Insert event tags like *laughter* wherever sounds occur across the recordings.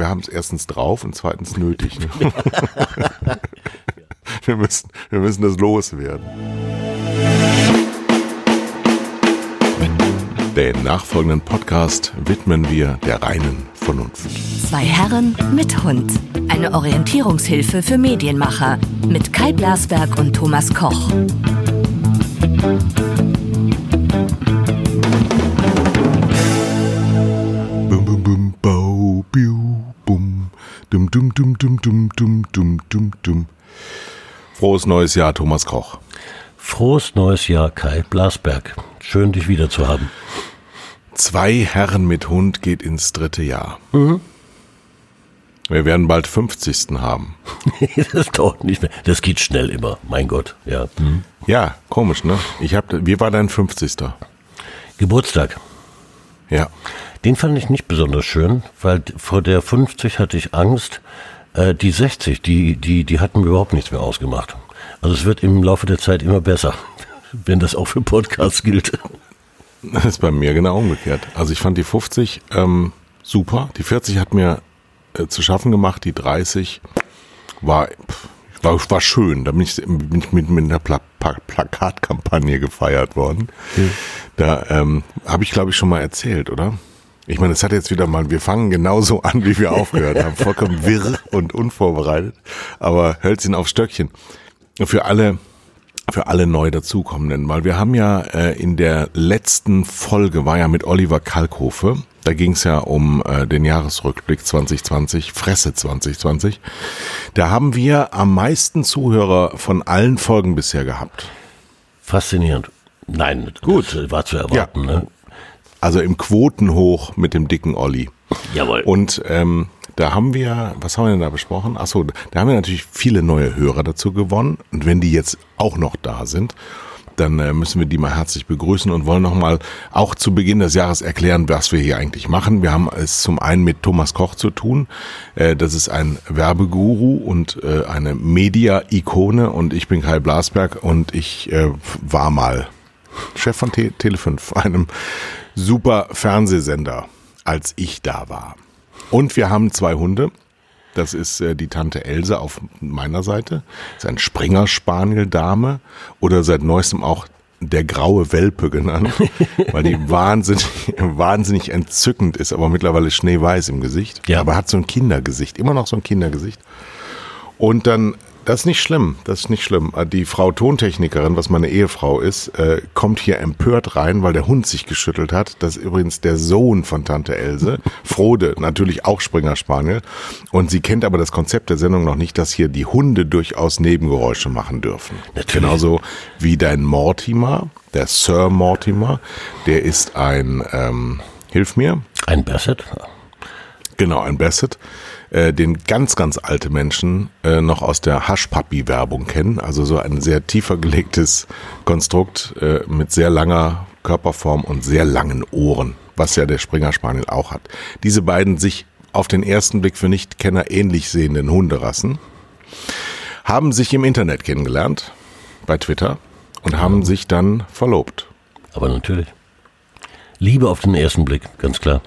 wir haben es erstens drauf und zweitens nötig. Ne? *laughs* wir, müssen, wir müssen das loswerden. Den nachfolgenden Podcast widmen wir der reinen Vernunft. Zwei Herren mit Hund. Eine Orientierungshilfe für Medienmacher mit Kai Blasberg und Thomas Koch. Frohes neues Jahr, Thomas Koch. Frohes neues Jahr, Kai Blasberg. Schön, dich wieder zu haben. Zwei Herren mit Hund geht ins dritte Jahr. Wir werden bald 50. haben. *laughs* das dauert nicht mehr. Das geht schnell immer. Mein Gott, ja. Hm. Ja, komisch, ne? Ich hab, wie war dein 50. Geburtstag. Ja. Den fand ich nicht besonders schön, weil vor der 50 hatte ich Angst. Äh, die 60, die, die, die hatten mir überhaupt nichts mehr ausgemacht. Also es wird im Laufe der Zeit immer besser, *laughs* wenn das auch für Podcasts gilt. Das ist bei mir genau umgekehrt. Also ich fand die 50 ähm, super. Die 40 hat mir äh, zu schaffen gemacht. Die 30 war, war, war schön. Da bin ich, bin ich mit, mit einer Pla Pla Plakatkampagne gefeiert worden. Da ähm, habe ich, glaube ich, schon mal erzählt, oder? Ich meine, es hat jetzt wieder mal, wir fangen genauso an, wie wir aufgehört haben. *laughs* Vollkommen wirr und unvorbereitet. Aber Hölzchen auf Stöckchen. Für alle, für alle neu dazukommenden, weil wir haben ja äh, in der letzten Folge war ja mit Oliver Kalkofe, da ging es ja um äh, den Jahresrückblick 2020, Fresse 2020. Da haben wir am meisten Zuhörer von allen Folgen bisher gehabt. Faszinierend. Nein, gut, war zu erwarten. Ja. Ne? Also im Quotenhoch mit dem dicken Olli. Jawohl. Und ähm, da haben wir, was haben wir denn da besprochen? Achso, da haben wir natürlich viele neue Hörer dazu gewonnen. Und wenn die jetzt auch noch da sind, dann äh, müssen wir die mal herzlich begrüßen und wollen nochmal auch zu Beginn des Jahres erklären, was wir hier eigentlich machen. Wir haben es zum einen mit Thomas Koch zu tun. Äh, das ist ein Werbeguru und äh, eine Media-Ikone und ich bin Kai Blasberg und ich äh, war mal Chef von Te Tele5, *laughs* einem super Fernsehsender, als ich da war. Und wir haben zwei Hunde. Das ist äh, die Tante Else auf meiner Seite. Das ist ein Springer Spaniel Dame oder seit neuestem auch der graue Welpe genannt, *laughs* weil die wahnsinnig, wahnsinnig entzückend ist, aber mittlerweile schneeweiß im Gesicht. Ja. Aber hat so ein Kindergesicht, immer noch so ein Kindergesicht. Und dann, das ist nicht schlimm, das ist nicht schlimm. Die Frau Tontechnikerin, was meine Ehefrau ist, äh, kommt hier empört rein, weil der Hund sich geschüttelt hat. Das ist übrigens der Sohn von Tante Else, *laughs* Frode, natürlich auch Springer Spaniel. Und sie kennt aber das Konzept der Sendung noch nicht, dass hier die Hunde durchaus Nebengeräusche machen dürfen. Natürlich. Genauso wie dein Mortimer, der Sir Mortimer, der ist ein, ähm, hilf mir, Ein Basset. Genau, ein Basset, äh, den ganz, ganz alte Menschen äh, noch aus der Haschpapi-Werbung kennen. Also so ein sehr tiefer gelegtes Konstrukt äh, mit sehr langer Körperform und sehr langen Ohren, was ja der Springer Spaniel auch hat. Diese beiden sich auf den ersten Blick für Nichtkenner ähnlich sehenden Hunderassen haben sich im Internet kennengelernt, bei Twitter, und haben sich dann verlobt. Aber natürlich. Liebe auf den ersten Blick, ganz klar.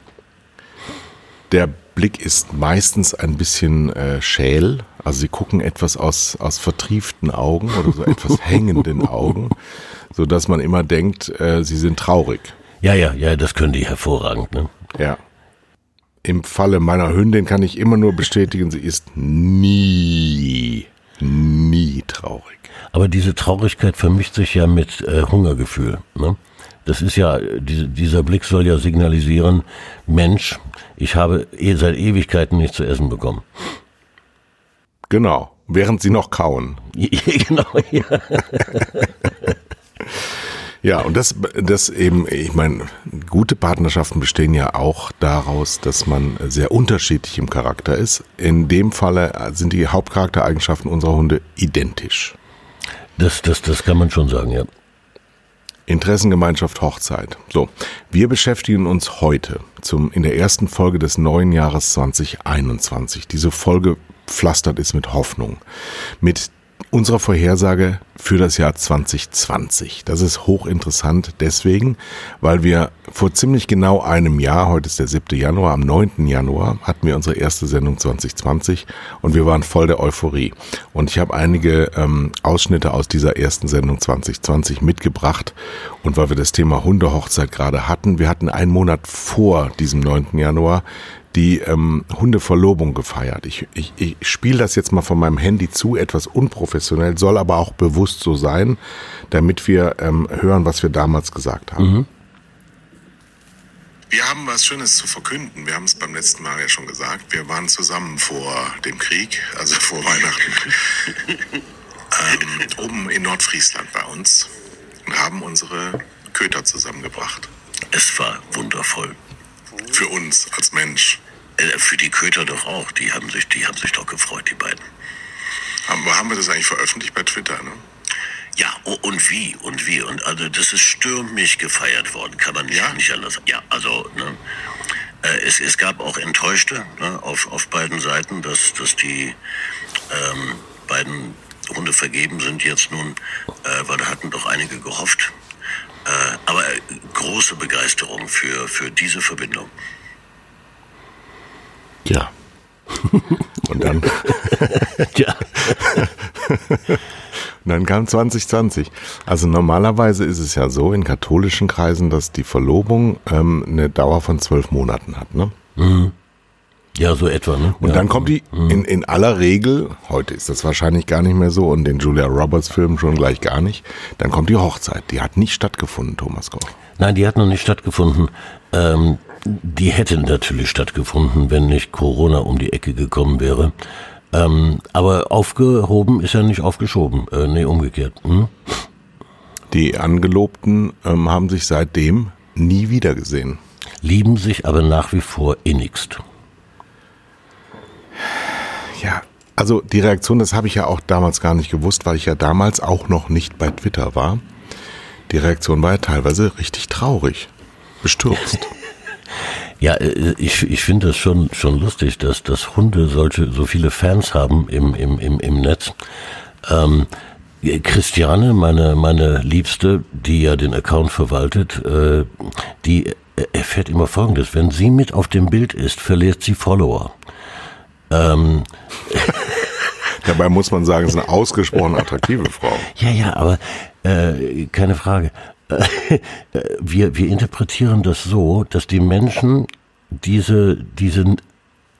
Der Blick ist meistens ein bisschen äh, schäl. Also sie gucken etwas aus, aus vertrieften Augen oder so etwas *laughs* hängenden Augen, so dass man immer denkt, äh, sie sind traurig. Ja, ja, ja, das können die hervorragend. Ne? Ja. Im Falle meiner Hündin kann ich immer nur bestätigen, sie ist nie, nie traurig. Aber diese Traurigkeit vermischt sich ja mit äh, Hungergefühl. Ne? Das ist ja, diese, dieser Blick soll ja signalisieren, Mensch, ich habe eh seit Ewigkeiten nichts zu essen bekommen. Genau. Während sie noch kauen. *laughs* genau, ja. *laughs* Ja, und das, das eben, ich meine, gute Partnerschaften bestehen ja auch daraus, dass man sehr unterschiedlich im Charakter ist. In dem Falle sind die Hauptcharaktereigenschaften unserer Hunde identisch. Das, das, das kann man schon sagen, ja. Interessengemeinschaft Hochzeit. So, wir beschäftigen uns heute zum, in der ersten Folge des neuen Jahres 2021. Diese Folge pflastert ist mit Hoffnung, mit unserer Vorhersage für das Jahr 2020. Das ist hochinteressant deswegen, weil wir vor ziemlich genau einem Jahr, heute ist der 7. Januar, am 9. Januar hatten wir unsere erste Sendung 2020 und wir waren voll der Euphorie. Und ich habe einige ähm, Ausschnitte aus dieser ersten Sendung 2020 mitgebracht und weil wir das Thema Hundehochzeit gerade hatten, wir hatten einen Monat vor diesem 9. Januar die ähm, Hundeverlobung gefeiert. Ich, ich, ich spiele das jetzt mal von meinem Handy zu, etwas unprofessionell, soll aber auch bewusst so sein, damit wir ähm, hören, was wir damals gesagt haben. Mhm. Wir haben was Schönes zu verkünden. Wir haben es beim letzten Mal ja schon gesagt. Wir waren zusammen vor dem Krieg, also vor *laughs* Weihnachten, ähm, oben in Nordfriesland bei uns und haben unsere Köter zusammengebracht. Es war wundervoll. Für uns als Mensch. Äh, für die Köter doch auch. Die haben sich, die haben sich doch gefreut, die beiden. Haben, haben wir das eigentlich veröffentlicht bei Twitter, ne? Ja, und wie, und wie. Und also das ist stürmisch gefeiert worden, kann man nicht, ja? nicht anders. Ja, also, ne, äh, es, es gab auch Enttäuschte ne, auf, auf beiden Seiten, dass, dass die ähm, beiden Hunde vergeben sind jetzt nun, äh, weil da hatten doch einige gehofft. Äh, aber große Begeisterung für, für diese Verbindung. Ja. *laughs* Und dann. *laughs* ja. Und dann kam 2020. Also normalerweise ist es ja so in katholischen Kreisen, dass die Verlobung ähm, eine Dauer von zwölf Monaten hat, ne? Mhm. Ja, so etwa, ne? Und ja. dann kommt die mhm. in, in aller Regel, heute ist das wahrscheinlich gar nicht mehr so und den Julia Roberts Film schon gleich gar nicht, dann kommt die Hochzeit. Die hat nicht stattgefunden, Thomas Koch. Nein, die hat noch nicht stattgefunden. Ähm, die hätte natürlich stattgefunden, wenn nicht Corona um die Ecke gekommen wäre. Ähm, aber aufgehoben ist ja nicht aufgeschoben. Äh, nee, umgekehrt. Hm? Die Angelobten ähm, haben sich seitdem nie wiedergesehen. Lieben sich aber nach wie vor innigst. Ja, also die Reaktion, das habe ich ja auch damals gar nicht gewusst, weil ich ja damals auch noch nicht bei Twitter war. Die Reaktion war ja teilweise richtig traurig, bestürzt. *laughs* Ja, äh, ich, ich finde das schon, schon lustig, dass, dass Hunde solche, so viele Fans haben im, im, im, im Netz. Ähm, Christiane, meine, meine Liebste, die ja den Account verwaltet, äh, die erfährt immer Folgendes. Wenn sie mit auf dem Bild ist, verliert sie Follower. Ähm, *laughs* Dabei muss man sagen, es ist eine ausgesprochen attraktive Frau. Ja, ja, aber äh, keine Frage. *laughs* wir, wir interpretieren das so, dass die Menschen diese, diese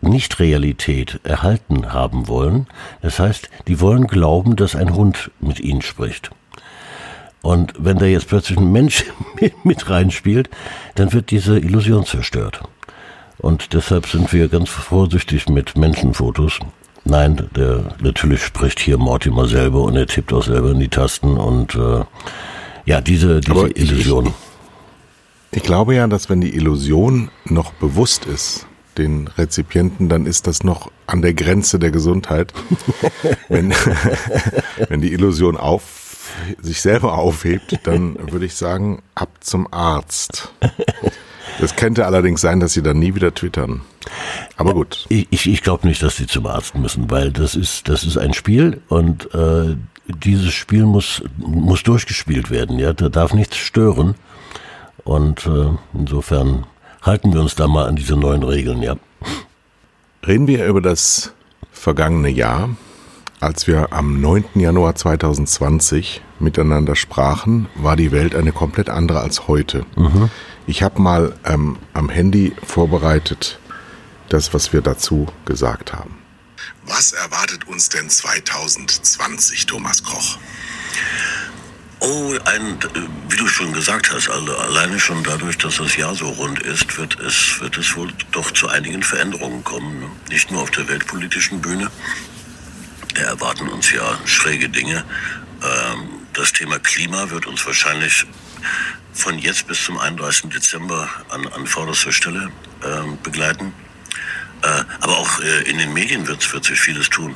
Nicht-Realität erhalten haben wollen. Das heißt, die wollen glauben, dass ein Hund mit ihnen spricht. Und wenn da jetzt plötzlich ein Mensch *laughs* mit reinspielt, dann wird diese Illusion zerstört. Und deshalb sind wir ganz vorsichtig mit Menschenfotos. Nein, der natürlich spricht hier Mortimer selber und er tippt auch selber in die Tasten und äh, ja, diese, diese Illusion. Ich, ich glaube ja, dass wenn die Illusion noch bewusst ist, den Rezipienten, dann ist das noch an der Grenze der Gesundheit. *laughs* wenn, *laughs* wenn die Illusion auf, sich selber aufhebt, dann würde ich sagen, ab zum Arzt. *laughs* Es könnte allerdings sein, dass sie dann nie wieder twittern. Aber gut. Ich, ich, ich glaube nicht, dass sie zum Arzt müssen, weil das ist, das ist ein Spiel und äh, dieses Spiel muss, muss durchgespielt werden. Ja, da darf nichts stören. Und äh, insofern halten wir uns da mal an diese neuen Regeln, ja. Reden wir über das vergangene Jahr, als wir am 9. Januar 2020 miteinander sprachen, war die Welt eine komplett andere als heute. Mhm. Ich habe mal ähm, am Handy vorbereitet das, was wir dazu gesagt haben. Was erwartet uns denn 2020, Thomas Koch? Oh, ein, wie du schon gesagt hast, also alleine schon dadurch, dass das Jahr so rund ist, wird es, wird es wohl doch zu einigen Veränderungen kommen. Ne? Nicht nur auf der weltpolitischen Bühne. Da erwarten uns ja schräge Dinge. Ähm, das Thema Klima wird uns wahrscheinlich von jetzt bis zum 31. Dezember an, an vorderster Stelle ähm, begleiten. Äh, aber auch äh, in den Medien wird, wird sich vieles tun.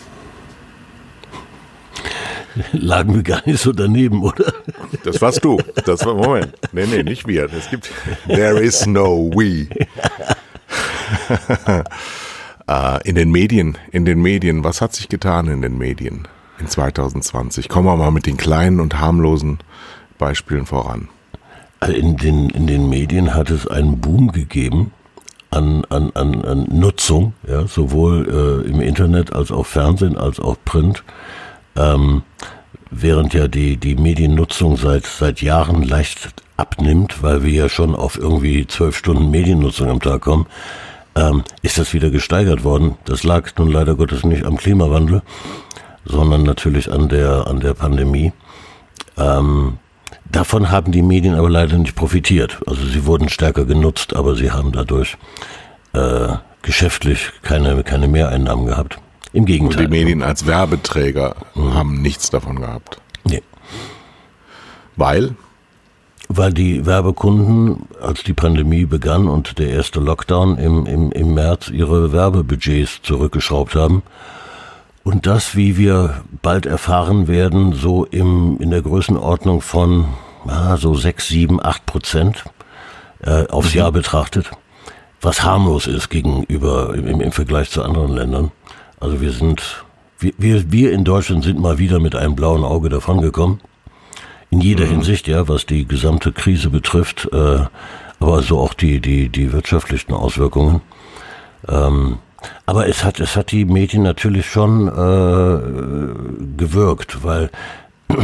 *laughs* Lagen wir gar nicht so daneben, oder? Das warst du. Das war, Moment. Nee, nee, nicht wir. Es gibt, there is no we. uh, *laughs* in den Medien, in den Medien, was hat sich getan in den Medien? in 2020? Kommen wir mal mit den kleinen und harmlosen Beispielen voran. Also in den, in den Medien hat es einen Boom gegeben an, an, an, an Nutzung, ja, sowohl äh, im Internet als auch Fernsehen als auch Print. Ähm, während ja die, die Mediennutzung seit, seit Jahren leicht abnimmt, weil wir ja schon auf irgendwie zwölf Stunden Mediennutzung am Tag kommen, ähm, ist das wieder gesteigert worden. Das lag nun leider Gottes nicht am Klimawandel, sondern natürlich an der, an der Pandemie. Ähm, davon haben die Medien aber leider nicht profitiert. Also sie wurden stärker genutzt, aber sie haben dadurch äh, geschäftlich keine, keine Mehreinnahmen gehabt. Im Gegenteil. Und die Medien als Werbeträger mhm. haben nichts davon gehabt. Nee. Weil? Weil die Werbekunden, als die Pandemie begann und der erste Lockdown im, im, im März ihre Werbebudgets zurückgeschraubt haben. Und das, wie wir bald erfahren werden, so im, in der Größenordnung von ah, so sechs, sieben, acht Prozent äh, aufs mhm. Jahr betrachtet, was harmlos ist gegenüber im, im Vergleich zu anderen Ländern. Also wir sind, wir, wir, wir in Deutschland sind mal wieder mit einem blauen Auge davongekommen. In jeder mhm. Hinsicht, ja, was die gesamte Krise betrifft, äh, aber so auch die, die, die wirtschaftlichen Auswirkungen. Ähm, aber es hat, es hat die Medien natürlich schon äh, gewirkt, weil *clears throat*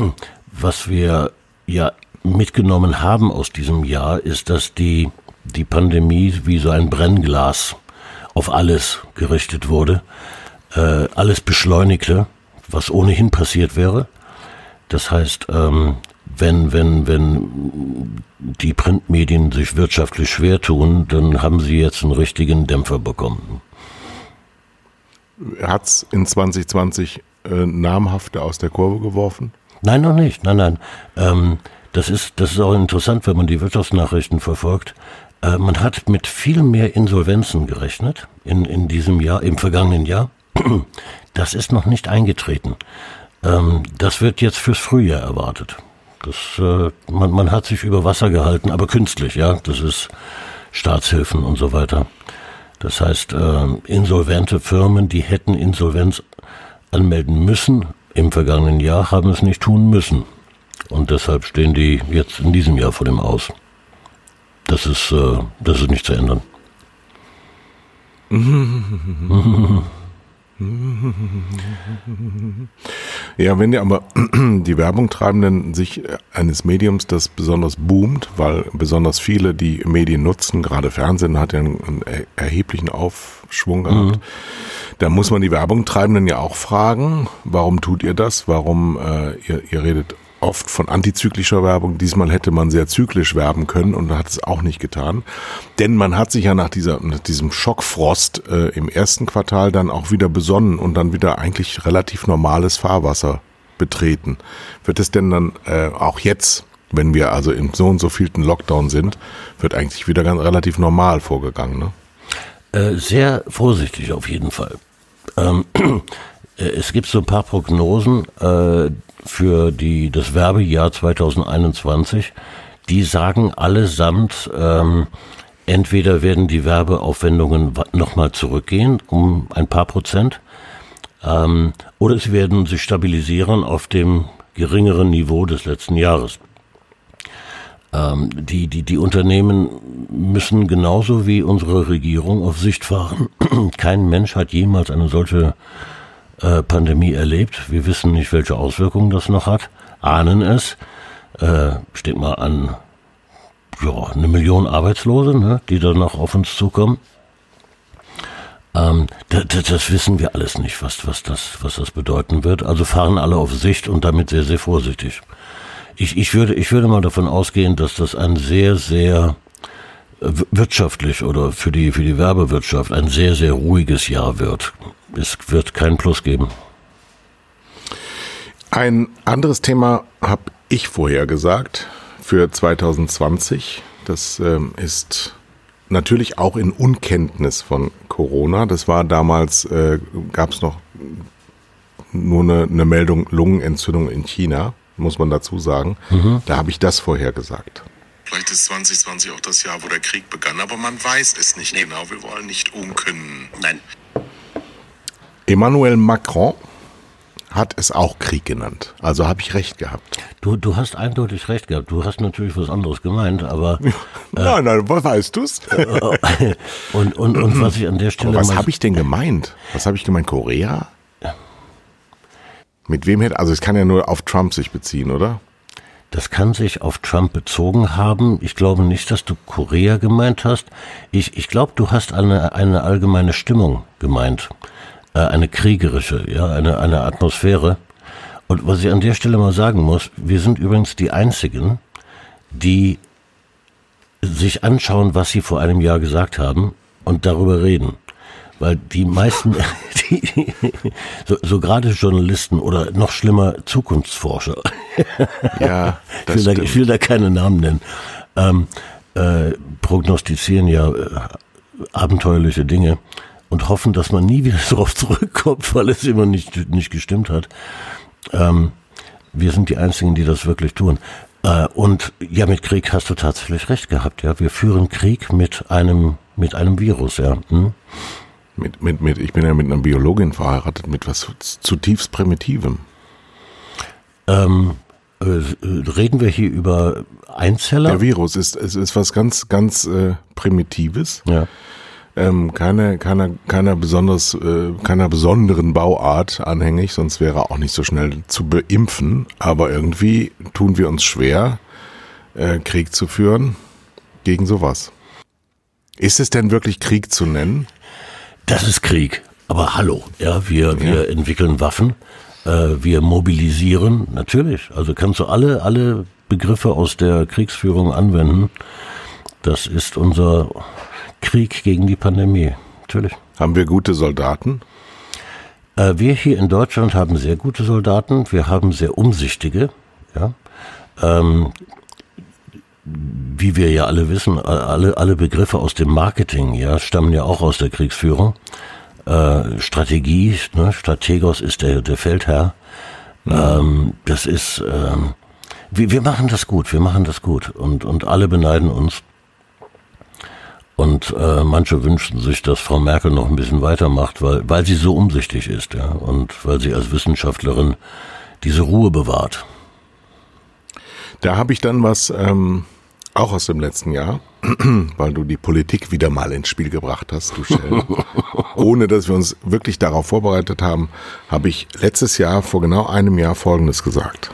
was wir ja mitgenommen haben aus diesem Jahr, ist, dass die, die Pandemie wie so ein Brennglas auf alles gerichtet wurde äh, alles beschleunigte, was ohnehin passiert wäre. Das heißt, ähm, wenn, wenn, wenn die Printmedien sich wirtschaftlich schwer tun, dann haben sie jetzt einen richtigen Dämpfer bekommen. Hat es in 2020 äh, namhafte aus der Kurve geworfen? Nein, noch nicht. Nein, nein. Ähm, das, ist, das ist auch interessant, wenn man die Wirtschaftsnachrichten verfolgt. Äh, man hat mit viel mehr Insolvenzen gerechnet in, in diesem Jahr, im vergangenen Jahr. *clears throat* Das ist noch nicht eingetreten. Ähm, das wird jetzt fürs Frühjahr erwartet. Das, äh, man, man hat sich über Wasser gehalten, aber künstlich, ja. Das ist Staatshilfen und so weiter. Das heißt, äh, insolvente Firmen, die hätten Insolvenz anmelden müssen im vergangenen Jahr, haben es nicht tun müssen. Und deshalb stehen die jetzt in diesem Jahr vor dem Aus. Das ist, äh, das ist nicht zu ändern. *laughs* Ja, wenn ja aber *clears throat* die Werbungtreibenden sich eines Mediums, das besonders boomt, weil besonders viele die Medien nutzen, gerade Fernsehen hat ja einen, erheblichen Aufschwung gehabt, mhm. da muss man die Werbungtreibenden ja auch fragen, warum tut ihr das? Warum äh, ihr, ihr redet oft von antizyklischer Werbung. Diesmal hätte man sehr zyklisch werben können und hat es auch nicht getan. Denn man hat sich ja nach, dieser, nach diesem Schockfrost äh, im ersten Quartal dann auch wieder besonnen und dann wieder eigentlich relativ normales Fahrwasser betreten. Wird es denn dann äh, auch jetzt, wenn wir also im so und so vielten Lockdown sind, wird eigentlich wieder ganz relativ normal vorgegangen, ne? Äh, sehr vorsichtig auf jeden Fall. Ähm, *clears throat* äh, es gibt so ein paar Prognosen, äh, für die, das Werbejahr 2021, die sagen allesamt, ähm, entweder werden die Werbeaufwendungen nochmal zurückgehen um ein paar Prozent, ähm, oder sie werden sich stabilisieren auf dem geringeren Niveau des letzten Jahres. Ähm, die, die, die Unternehmen müssen genauso wie unsere Regierung auf Sicht fahren. *clears throat* Kein Mensch hat jemals eine solche äh, Pandemie erlebt. Wir wissen nicht, welche Auswirkungen das noch hat, ahnen es. Äh, steht mal an ja, eine Million Arbeitslose, ne, die dann noch auf uns zukommen. Ähm, das, das, wissen wir alles nicht, was, was, das, was das bedeuten wird. Also fahren alle auf Sicht und damit sehr, sehr vorsichtig. Ich, ich, würde, ich würde mal davon ausgehen, dass das ein sehr, sehr äh, wirtschaftlich oder für die, für die Werbewirtschaft ein sehr, sehr ruhiges Jahr wird es wird keinen Plus geben. Ein anderes Thema habe ich vorher gesagt für 2020. Das ähm, ist natürlich auch in Unkenntnis von Corona. Das war damals, äh, gab es noch nur eine, eine, Meldung Lungenentzündung in China, muss man dazu sagen. Mhm. Da habe ich das vorher gesagt. Vielleicht ist 2020 auch das Jahr, wo der Krieg begann, aber man weiß es nicht nee. genau. Wir wollen nicht unken. Nein. Emmanuel Macron hat es auch Krieg genannt. Also habe ich recht gehabt. Du, du hast eindeutig recht gehabt. Du hast natürlich was anderes gemeint, aber. *laughs* nein, nein, was weißt du's? *laughs* und, und, und was ich an der Stelle. Aber was habe ich denn gemeint? Was habe ich gemeint? Korea? Mit wem hätte, also es kann ja nur auf Trump sich beziehen, oder? Das kann sich auf Trump bezogen haben. Ich glaube nicht, dass du Korea gemeint hast. Ich, ich glaube, du hast eine, eine allgemeine Stimmung gemeint. Äh, eine kriegerische, ja, eine, eine Atmosphäre. Und was ich an der Stelle mal sagen muss, wir sind übrigens die Einzigen, die sich anschauen, was sie vor einem Jahr gesagt haben und darüber reden. Weil die meisten, *laughs* die, so, so gerade Journalisten oder noch schlimmer Zukunftsforscher, ja, *laughs* ich, will da, ich will da keine Namen nennen, ähm, äh, prognostizieren ja äh, abenteuerliche Dinge und hoffen, dass man nie wieder *laughs* darauf zurückkommt, weil es immer nicht, nicht gestimmt hat. Ähm, wir sind die Einzigen, die das wirklich tun. Äh, und ja, mit Krieg hast du tatsächlich recht gehabt. Ja, wir führen Krieg mit einem mit einem Virus. Ja. Hm? Mit, mit, mit, ich bin ja mit einer Biologin verheiratet, mit was zutiefst Primitivem. Ähm, äh, reden wir hier über Einzeller? Der Virus ist, ist, ist was ganz, ganz äh, Primitives. Ja. Ähm, keine, keiner, keiner, besonders, äh, keiner besonderen Bauart anhängig, sonst wäre er auch nicht so schnell zu beimpfen. Aber irgendwie tun wir uns schwer, äh, Krieg zu führen gegen sowas. Ist es denn wirklich Krieg zu nennen? Das ist Krieg. Aber hallo, ja, wir, wir entwickeln Waffen, äh, wir mobilisieren, natürlich. Also kannst du alle, alle Begriffe aus der Kriegsführung anwenden. Das ist unser Krieg gegen die Pandemie, natürlich. Haben wir gute Soldaten? Äh, wir hier in Deutschland haben sehr gute Soldaten, wir haben sehr umsichtige, ja. Ähm, wie wir ja alle wissen, alle, alle Begriffe aus dem Marketing, ja, stammen ja auch aus der Kriegsführung. Äh, Strategie, ne, Strategos ist der, der Feldherr. Ja. Ähm, das ist, ähm, wir, wir machen das gut, wir machen das gut und, und alle beneiden uns. Und äh, manche wünschen sich, dass Frau Merkel noch ein bisschen weitermacht, weil, weil sie so umsichtig ist, ja, und weil sie als Wissenschaftlerin diese Ruhe bewahrt. Da habe ich dann was ähm, auch aus dem letzten Jahr, *clears throat* weil du die Politik wieder mal ins Spiel gebracht hast, du Shell. *laughs* Ohne dass wir uns wirklich darauf vorbereitet haben, habe ich letztes Jahr, vor genau einem Jahr, Folgendes gesagt.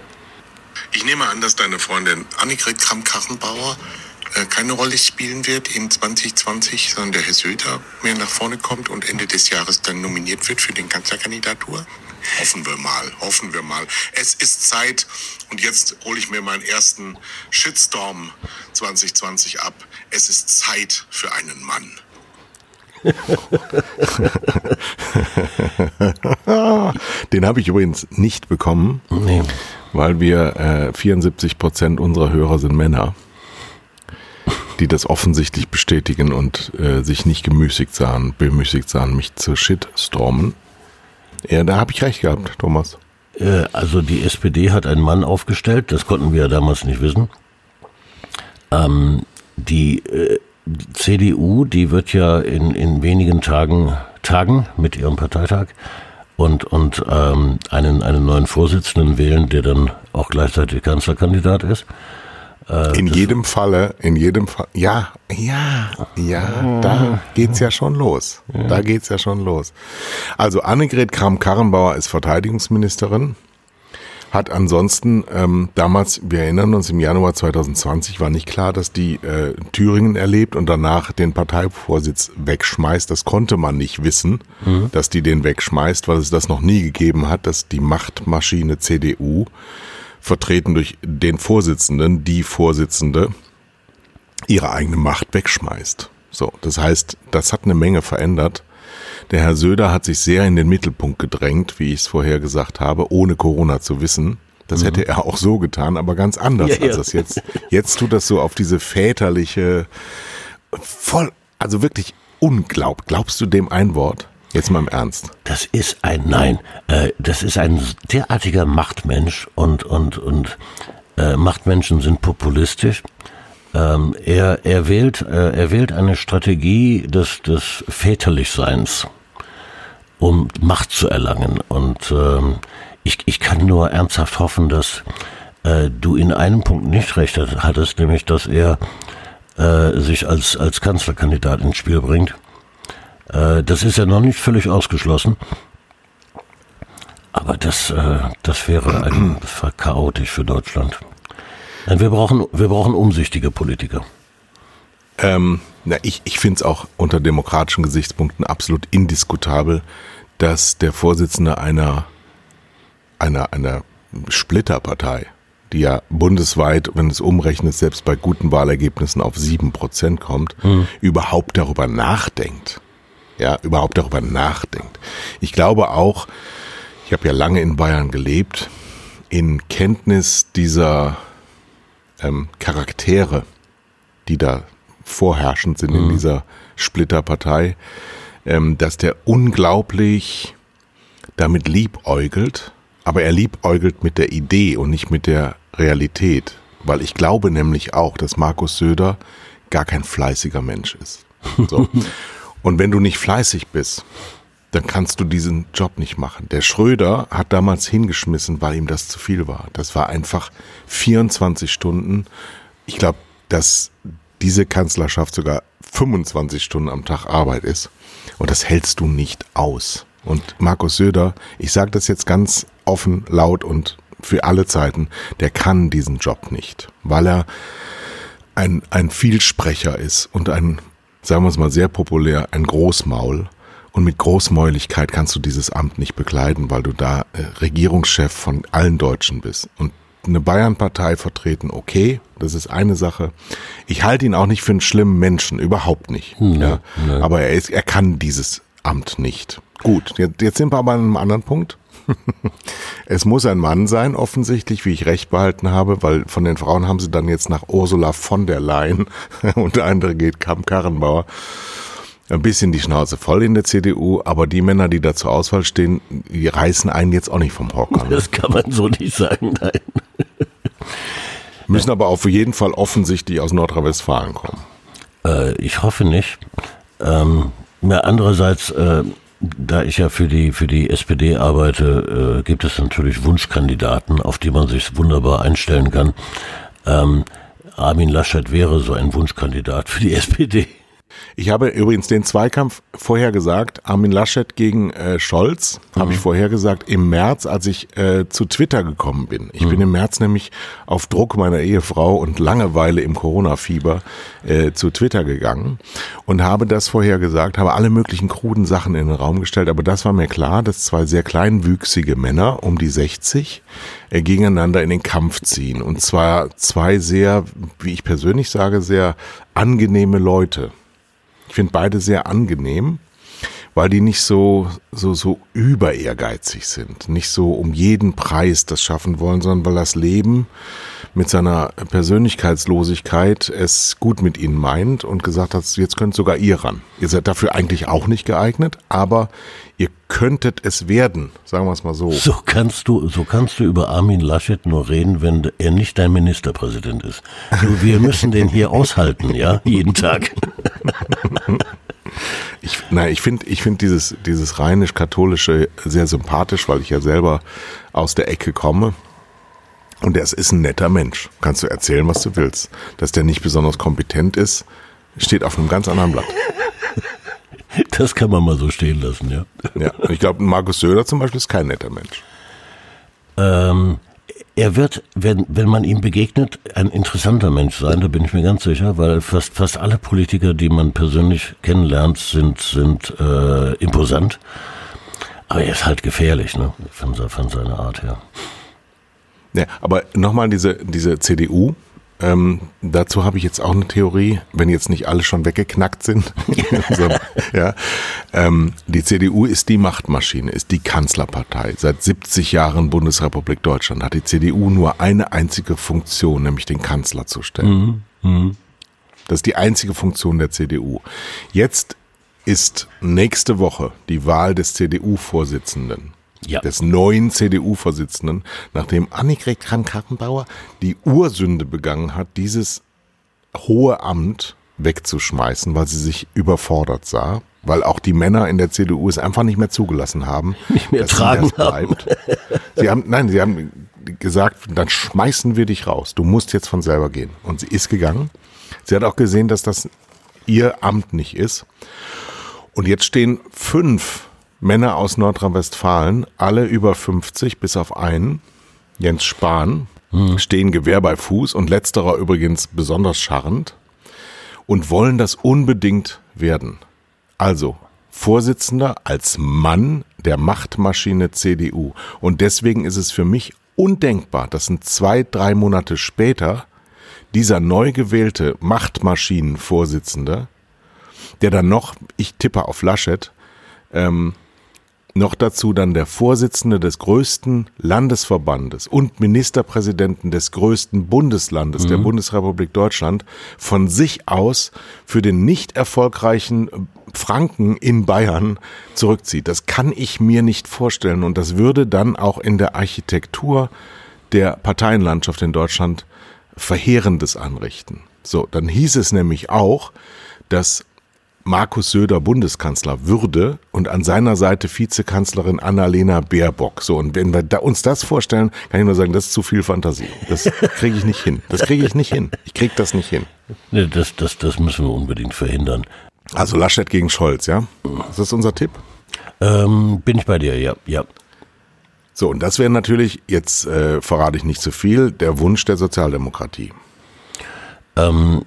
Ich nehme an, dass deine Freundin Annegret Kramp-Karrenbauer keine Rolle spielen wird in 2020, sondern der Herr Söder mehr nach vorne kommt und Ende des Jahres dann nominiert wird für den Kanzlerkandidatur? Hoffen wir mal, hoffen wir mal. Es ist Zeit und jetzt hole ich mir meinen ersten Shitstorm 2020 ab. Es ist Zeit für einen Mann. *laughs* Den habe ich übrigens nicht bekommen, nee. weil wir äh, 74 Prozent unserer Hörer sind Männer, die das offensichtlich bestätigen und äh, sich nicht gemüßigt sahen, bemüßigt sahen, mich zu shitstormen. Ja, da habe ich recht gehabt, Thomas. Äh, also die SPD hat einen Mann aufgestellt, das konnten wir ja damals nicht wissen. Ähm, die äh, CDU, die wird ja in, in wenigen Tagen tagen mit ihrem Parteitag und, und ähm, einen, einen neuen Vorsitzenden wählen, der dann auch gleichzeitig Kanzlerkandidat ist. Äh, in jedem Falle, in jedem Fall, ja, ja, ja, da geht's ja schon los. Da geht's ja schon los. Also Annegret Kramp-Karrenbauer ist Verteidigungsministerin, hat ansonsten ähm, damals, wir erinnern uns, im Januar 2020 war nicht klar, dass die äh, Thüringen erlebt und danach den Parteivorsitz wegschmeißt. Das konnte man nicht wissen, mhm. dass die den wegschmeißt, weil es das noch nie gegeben hat, dass die Machtmaschine CDU vertreten durch den Vorsitzenden, die Vorsitzende, ihre eigene Macht wegschmeißt. So, das heißt, das hat eine Menge verändert. Der Herr Söder hat sich sehr in den Mittelpunkt gedrängt, wie ich es vorher gesagt habe, ohne Corona zu wissen. Das mhm. hätte er auch so getan, aber ganz anders ja, als das jetzt. Jetzt tut das so auf diese väterliche, voll, also wirklich unglaublich. Glaubst du dem ein Wort? Jetzt mal im Ernst. Das ist ein, nein, äh, das ist ein derartiger Machtmensch und, und, und äh, Machtmenschen sind populistisch. Ähm, er, er, wählt, äh, er wählt eine Strategie des, des Väterlichseins, um Macht zu erlangen. Und ähm, ich, ich kann nur ernsthaft hoffen, dass äh, du in einem Punkt nicht recht hattest, nämlich dass er äh, sich als, als Kanzlerkandidat ins Spiel bringt. Äh, das ist ja noch nicht völlig ausgeschlossen. Aber das, äh, das wäre ein, *clears throat* das war chaotisch für Deutschland. Wir brauchen, wir brauchen umsichtige Politiker. Ähm, na, ich ich finde es auch unter demokratischen Gesichtspunkten absolut indiskutabel, dass der Vorsitzende einer, einer, einer Splitterpartei, die ja bundesweit, wenn es umrechnet, selbst bei guten Wahlergebnissen auf sieben Prozent kommt, mhm. überhaupt darüber nachdenkt. Ja, überhaupt darüber nachdenkt. Ich glaube auch, ich habe ja lange in Bayern gelebt, in Kenntnis dieser ähm, Charaktere, die da vorherrschend sind mhm. in dieser Splitterpartei, ähm, dass der unglaublich damit liebäugelt, aber er liebäugelt mit der Idee und nicht mit der Realität. Weil ich glaube nämlich auch, dass Markus Söder gar kein fleißiger Mensch ist. So. *laughs* und wenn du nicht fleißig bist, dann kannst du diesen Job nicht machen. Der Schröder hat damals hingeschmissen, weil ihm das zu viel war. Das war einfach 24 Stunden. Ich glaube, dass diese Kanzlerschaft sogar 25 Stunden am Tag Arbeit ist. Und das hältst du nicht aus. Und Markus Söder, ich sage das jetzt ganz offen, laut und für alle Zeiten, der kann diesen Job nicht, weil er ein, ein Vielsprecher ist und ein, sagen wir es mal sehr populär, ein Großmaul. Und mit Großmäuligkeit kannst du dieses Amt nicht bekleiden, weil du da äh, Regierungschef von allen Deutschen bist. Und eine Bayern-Partei vertreten, okay, das ist eine Sache. Ich halte ihn auch nicht für einen schlimmen Menschen, überhaupt nicht. Hm, ja. Ne. Aber er, ist, er kann dieses Amt nicht. Gut, jetzt, jetzt sind wir aber an einem anderen Punkt. *laughs* es muss ein Mann sein, offensichtlich, wie ich recht behalten habe, weil von den Frauen haben sie dann jetzt nach Ursula von der Leyen *laughs* und der andere geht Kamm Karrenbauer ein bisschen die Schnauze voll in der CDU, aber die Männer, die da zur Auswahl stehen, die reißen einen jetzt auch nicht vom Hocker. Ne? Das kann man so nicht sagen, nein. *laughs* Müssen aber auf jeden Fall offensichtlich aus Nordrhein-Westfalen kommen. Äh, ich hoffe nicht. Ähm, ja, andererseits, äh, da ich ja für die, für die SPD arbeite, äh, gibt es natürlich Wunschkandidaten, auf die man sich wunderbar einstellen kann. Ähm, Armin Laschet wäre so ein Wunschkandidat für die SPD. Ich habe übrigens den Zweikampf vorher gesagt, Armin Laschet gegen äh, Scholz, mhm. habe ich vorher gesagt, im März, als ich äh, zu Twitter gekommen bin. Ich mhm. bin im März nämlich auf Druck meiner Ehefrau und Langeweile im Corona-Fieber äh, zu Twitter gegangen und habe das vorher gesagt, habe alle möglichen kruden Sachen in den Raum gestellt, aber das war mir klar, dass zwei sehr kleinwüchsige Männer um die 60 äh, gegeneinander in den Kampf ziehen. Und zwar zwei sehr, wie ich persönlich sage, sehr angenehme Leute. Ich finde beide sehr angenehm, weil die nicht so, so, so über ehrgeizig sind. Nicht so um jeden Preis das schaffen wollen, sondern weil das Leben mit seiner Persönlichkeitslosigkeit es gut mit ihnen meint und gesagt hat, jetzt könnt sogar ihr ran. Ihr seid dafür eigentlich auch nicht geeignet, aber ihr könntet es werden, sagen wir es mal so. So kannst du, so kannst du über Armin Laschet nur reden, wenn er nicht dein Ministerpräsident ist. Du, wir müssen den hier aushalten, ja, jeden Tag. *laughs* *laughs* Ich, na, ich finde, ich finde dieses, dieses rheinisch-katholische sehr sympathisch, weil ich ja selber aus der Ecke komme. Und er ist ein netter Mensch. Kannst du erzählen, was du willst. Dass der nicht besonders kompetent ist, steht auf einem ganz anderen Blatt. *laughs* Das kann man mal so stehen lassen, ja. Ja, ich glaube, Markus Söder zum Beispiel ist kein netter Mensch. Ähm, er wird, wenn, wenn man ihm begegnet, ein interessanter Mensch sein, da bin ich mir ganz sicher, weil fast, fast alle Politiker, die man persönlich kennenlernt, sind, sind äh, imposant. Aber er ist halt gefährlich, ne? Von, von seiner Art her. Ja, aber nochmal diese, diese CDU, ähm, dazu habe ich jetzt auch eine Theorie, wenn jetzt nicht alle schon weggeknackt sind. *laughs* *laughs* so, ja, ähm, die CDU ist die Machtmaschine, ist die Kanzlerpartei. Seit 70 Jahren Bundesrepublik Deutschland hat die CDU nur eine einzige Funktion, nämlich den Kanzler zu stellen. Mhm. Mhm. Das ist die einzige Funktion der CDU. Jetzt ist nächste Woche die Wahl des CDU-Vorsitzenden ja. des neuen CDU-Vorsitzenden, nachdem Annegret Kramp-Karrenbauer die Ursünde begangen hat, dieses hohe Amt wegzuschmeißen, weil sie sich überfordert sah. weil auch die Männer in der CDU es einfach nicht mehr zugelassen haben, *laughs* Nicht mehr tragen haben. Sie haben, nein, sie haben gesagt, dann schmeißen wir dich raus. Du musst jetzt von selber gehen. Und sie ist gegangen. Sie hat auch gesehen, dass das ihr Amt nicht ist. Und jetzt stehen fünf Männer aus Nordrhein-Westfalen, alle über 50, bis auf einen, Jens Spahn, stehen Gewehr bei Fuß und letzterer übrigens besonders scharrend und wollen das unbedingt werden. Also, Vorsitzender als Mann der Machtmaschine CDU. Und deswegen ist es für mich undenkbar, dass ein zwei, drei Monate später dieser neu gewählte Machtmaschinenvorsitzende, der dann noch, ich tippe auf Laschet, ähm, noch dazu dann der Vorsitzende des größten Landesverbandes und Ministerpräsidenten des größten Bundeslandes der Bundesrepublik Deutschland von sich aus für den nicht erfolgreichen Franken in Bayern zurückzieht. Das kann ich mir nicht vorstellen und das würde dann auch in der Architektur der Parteienlandschaft in Deutschland Verheerendes anrichten. So, dann hieß es nämlich auch, dass Markus Söder Bundeskanzler würde und an seiner Seite Vizekanzlerin Annalena Baerbock. So, und wenn wir da uns das vorstellen, kann ich nur sagen, das ist zu viel Fantasie. Das kriege ich nicht hin. Das kriege ich nicht hin. Ich kriege das nicht hin. Nee, das, das, das müssen wir unbedingt verhindern. Also Laschet gegen Scholz, ja? Ist das unser Tipp? Ähm, bin ich bei dir, ja, ja. So, und das wäre natürlich, jetzt äh, verrate ich nicht zu viel, der Wunsch der Sozialdemokratie. Ähm,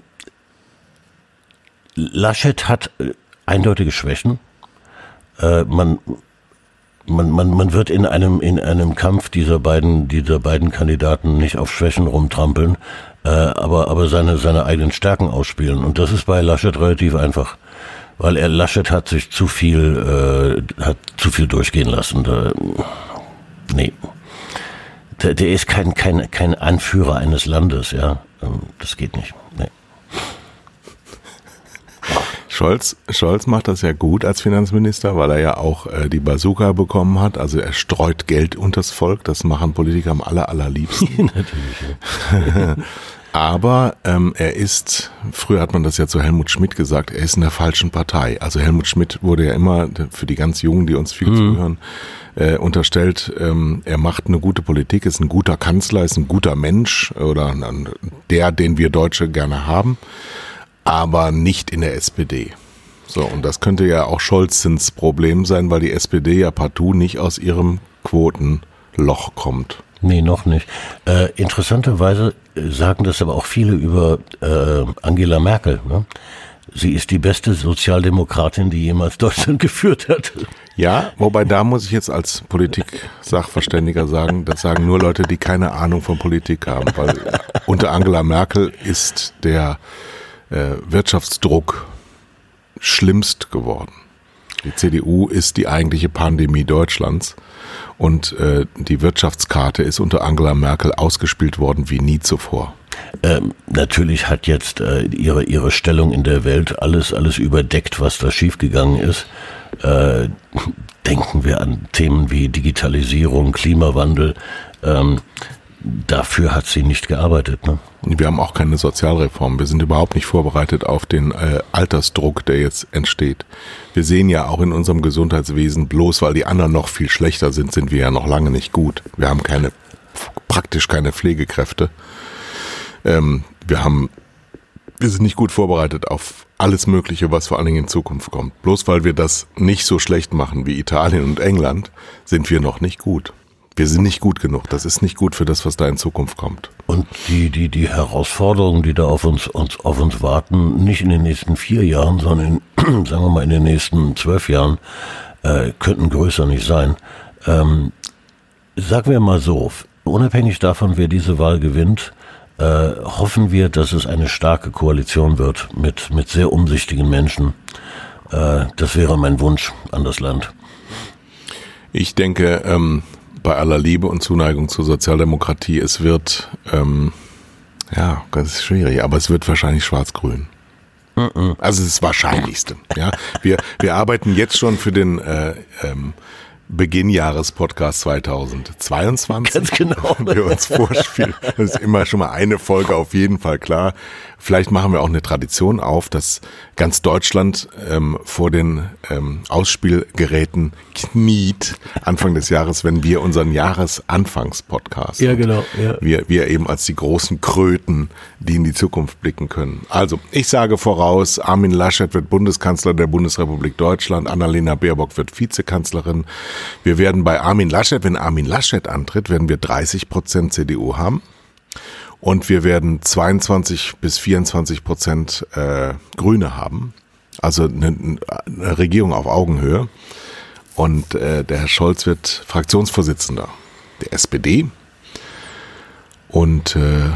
Laschet hat äh, eindeutige Schwächen. Äh, man, man, man, man wird in einem, in einem Kampf dieser beiden, dieser beiden Kandidaten nicht auf Schwächen rumtrampeln, äh, aber, aber seine, seine eigenen Stärken ausspielen. Und das ist bei Laschet relativ einfach. Weil er, Laschet hat sich zu viel, äh, hat zu viel durchgehen lassen. Da, nee. Der, der ist kein, kein, kein Anführer eines Landes, ja. Ähm, Das geht nicht. Nee. Scholz, Scholz macht das ja gut als Finanzminister, weil er ja auch äh, die Bazooka bekommen hat. Also er streut Geld unters Volk. Das machen Politiker am aller, allerliebsten. *laughs* *laughs* Aber ähm, er ist, früher hat man das ja zu Helmut Schmidt gesagt, er ist in der falschen Partei. Also Helmut Schmidt wurde ja immer für die ganz Jungen, die uns viel zuhören, äh, unterstellt, ähm, er macht eine gute Politik, ist ein guter Kanzler, ist ein guter Mensch oder der, den wir Deutsche gerne haben, aber nicht in der SPD. So, und das könnte ja auch Scholzens Problem sein, weil die SPD ja partout nicht aus ihrem Quotenloch kommt. Nee, noch nicht. Äh, interessanterweise äh, sagen das aber auch viele über äh, Angela Merkel. Ne? Sie ist die beste Sozialdemokratin, die jemals Deutschland *laughs* geführt hat. Ja, wobei da muss ich jetzt als Politik-Sachverständiger sagen, das sagen nur Leute, die keine Ahnung von Politik haben, weil unter Angela Merkel ist der äh, Wirtschaftsdruck schlimmst geworden. Die CDU ist die eigentliche Pandemie Deutschlands und äh, die Wirtschaftskarte ist unter Angela Merkel ausgespielt worden wie nie zuvor. Ähm, natürlich hat jetzt äh, ihre ihre Stellung in der Welt alles alles überdeckt, was da schiefgegangen ist. Äh, denken wir an Themen wie Digitalisierung, Klimawandel. Ähm, dafür hat sie nicht gearbeitet. Ne? Wir haben auch keine Sozialreform. Wir sind überhaupt nicht vorbereitet auf den äh, Altersdruck, der jetzt entsteht. Wir sehen ja auch in unserem Gesundheitswesen, bloß weil die anderen noch viel schlechter sind, sind wir ja noch lange nicht gut. Wir haben keine, praktisch keine Pflegekräfte. Ähm, wir haben, wir sind nicht gut vorbereitet auf alles Mögliche, was vor allen Dingen in Zukunft kommt. Bloß weil wir das nicht so schlecht machen wie Italien und England, sind wir noch nicht gut. Wir sind nicht gut genug. Das ist nicht gut für das, was da in Zukunft kommt. Und die, die, die Herausforderungen, die da auf uns, uns, auf uns warten, nicht in den nächsten vier Jahren, sondern in, *clears throat* sagen wir mal in den nächsten zwölf Jahren, äh, könnten größer nicht sein. Ähm, sagen wir mal so, unabhängig davon, wer diese Wahl gewinnt, äh, hoffen wir, dass es eine starke Koalition wird mit, mit sehr umsichtigen Menschen. Äh, das wäre mein Wunsch an das Land. Ich denke, ähm, bei aller Liebe und Zuneigung zur Sozialdemokratie, es wird, ähm, ja, das ist schwierig, aber es wird wahrscheinlich schwarz-grün. Also das Wahrscheinlichste. Ja, wir wir arbeiten jetzt schon für den äh, ähm, Beginn Jahrespodcast 2022. Ganz genau. *laughs* Wir uns vorspielen. Das ist immer schon mal eine Folge auf jeden Fall klar. Vielleicht machen wir auch eine Tradition auf, dass ganz Deutschland ähm, vor den ähm, Ausspielgeräten kniet Anfang des Jahres, wenn wir unseren Jahresanfangspodcast. Ja, genau. Ja. Wir, wir eben als die großen Kröten, die in die Zukunft blicken können. Also, ich sage voraus, Armin Laschet wird Bundeskanzler der Bundesrepublik Deutschland, Annalena Baerbock wird Vizekanzlerin. Wir werden bei Armin Laschet, wenn Armin Laschet antritt, werden wir 30 Prozent CDU haben. Und wir werden 22 bis 24 Prozent äh, Grüne haben. Also eine, eine Regierung auf Augenhöhe. Und äh, der Herr Scholz wird Fraktionsvorsitzender der SPD. Und äh,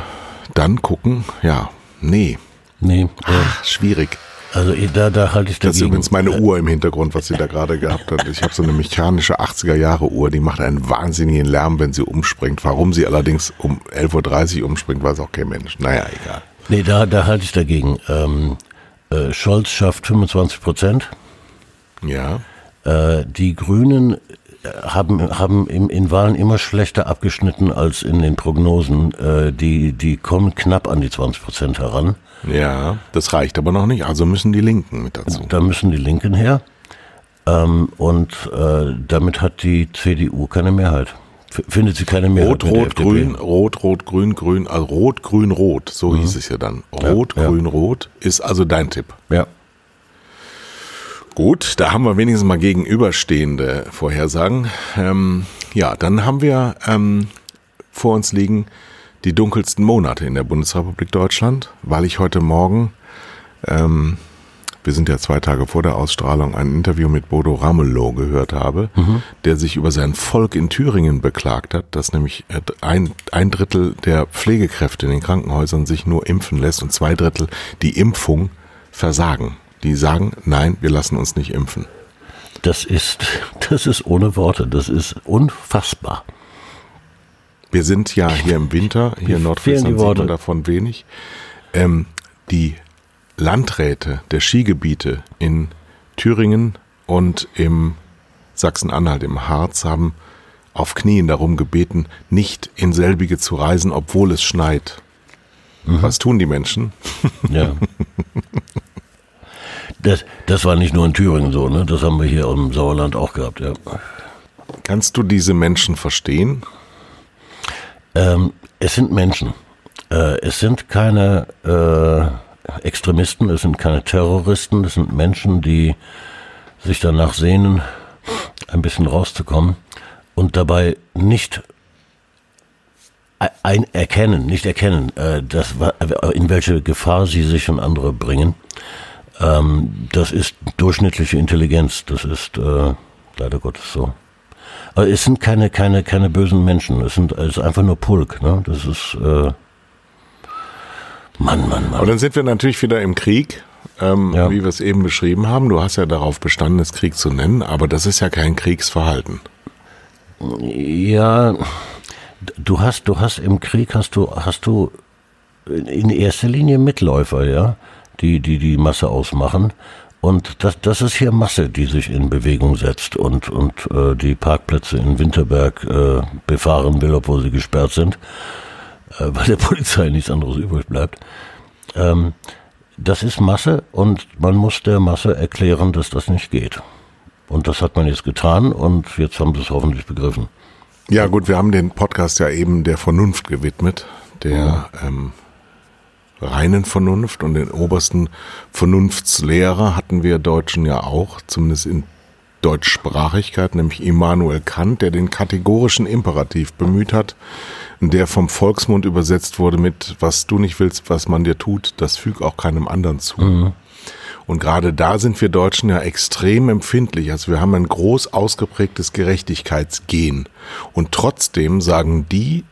dann gucken, ja, nee, Nee, ach, schwierig. Also da, da halte ich dagegen. Das ist übrigens meine Uhr im Hintergrund, was sie da gerade gehabt hat. Ich habe so eine mechanische 80er Jahre Uhr, die macht einen wahnsinnigen Lärm, wenn sie umspringt. Warum sie allerdings um 11.30 Uhr umspringt, weiß auch kein Mensch. Naja, egal. Nee, da, da halte ich dagegen. Ähm, äh, Scholz schafft 25 Prozent. Ja, Äh, die Grünen äh, haben, haben im, in Wahlen immer schlechter abgeschnitten als in den Prognosen. Äh, die, die kommen knapp an die 20 Prozent heran. Ja, das reicht aber noch nicht. Also müssen die Linken mit dazu. Da müssen die Linken her. Ähm, und äh, damit hat die CDU keine Mehrheit. F findet sie keine Mehrheit. Rot, rot, grün, rot, rot, grün, grün, also rot, grün, rot, so hieß es ja dann. Rot, Ja, ja. grün, rot ist also dein Tipp. Ja. Gut, da haben wir wenigstens mal gegenüberstehende Vorhersagen. Ähm, ja, dann haben wir ähm, vor uns liegen die dunkelsten Monate in der Bundesrepublik Deutschland, weil ich heute Morgen, ähm, wir sind ja zwei Tage vor der Ausstrahlung, ein Interview mit Bodo Ramelow gehört habe, der sich über sein Volk in Thüringen beklagt hat, dass nämlich äh, ein, ein Drittel der Pflegekräfte in den Krankenhäusern sich nur impfen lässt und zwei Drittel die Impfung versagen. Die sagen, nein, wir lassen uns nicht impfen. Das ist, *laughs* das ist ohne Worte. Das ist unfassbar. Wir sind ja hier im Winter, hier in Nordfriesland sieht Worte. man davon wenig. Ähm, die Landräte der Skigebiete in Thüringen und im Sachsen-Anhalt, im Harz, haben auf Knien darum gebeten, nicht in selbige zu reisen, obwohl es schneit. Mhm. Was tun die Menschen? Ja. Das, das war nicht nur in Thüringen so, ne? Das haben wir hier im Sauerland auch gehabt, ja. Kannst du diese Menschen verstehen? Ähm, es sind Menschen. Äh, es sind keine äh, Extremisten, es sind keine Terroristen, es sind Menschen, die sich danach sehnen, ein bisschen rauszukommen und dabei nicht ein erkennen, nicht erkennen, äh, das, wa- in welche Gefahr sie sich und andere bringen. Ähm, das ist durchschnittliche Intelligenz, das ist äh, leider Gottes so. Aber es sind keine, keine, keine bösen Menschen. Es sind es ist einfach nur Pulk. Ne? Das ist äh, Mann, Mann, Aber Mann. dann sind wir natürlich wieder im Krieg, ähm, Ja. wie wir es eben beschrieben haben. Du hast ja darauf bestanden, es Krieg zu nennen, aber das ist ja kein Kriegsverhalten. Ja, du hast, du hast im Krieg hast du, hast du in erster Linie Mitläufer, ja, die, die die Masse ausmachen. Und das, das ist hier Masse, die sich in Bewegung setzt und, und äh, die Parkplätze in Winterberg äh, befahren will, obwohl sie gesperrt sind, äh, weil der *laughs* Polizei nichts anderes übrig bleibt. Ähm, das ist Masse und man muss der Masse erklären, dass das nicht geht. Und das hat man jetzt getan und jetzt haben sie es hoffentlich begriffen. Ja gut, wir haben den Podcast ja eben der Vernunft gewidmet, der ähm, reinen Vernunft und den obersten Vernunftslehrer hatten wir Deutschen ja auch, zumindest in Deutschsprachigkeit, nämlich Immanuel Kant, der den kategorischen Imperativ bemüht hat, der vom Volksmund übersetzt wurde mit, was du nicht willst, was man dir tut, das füg auch keinem anderen zu. Und gerade da sind wir Deutschen ja extrem empfindlich. Also wir haben ein groß ausgeprägtes Gerechtigkeitsgen. Und trotzdem sagen die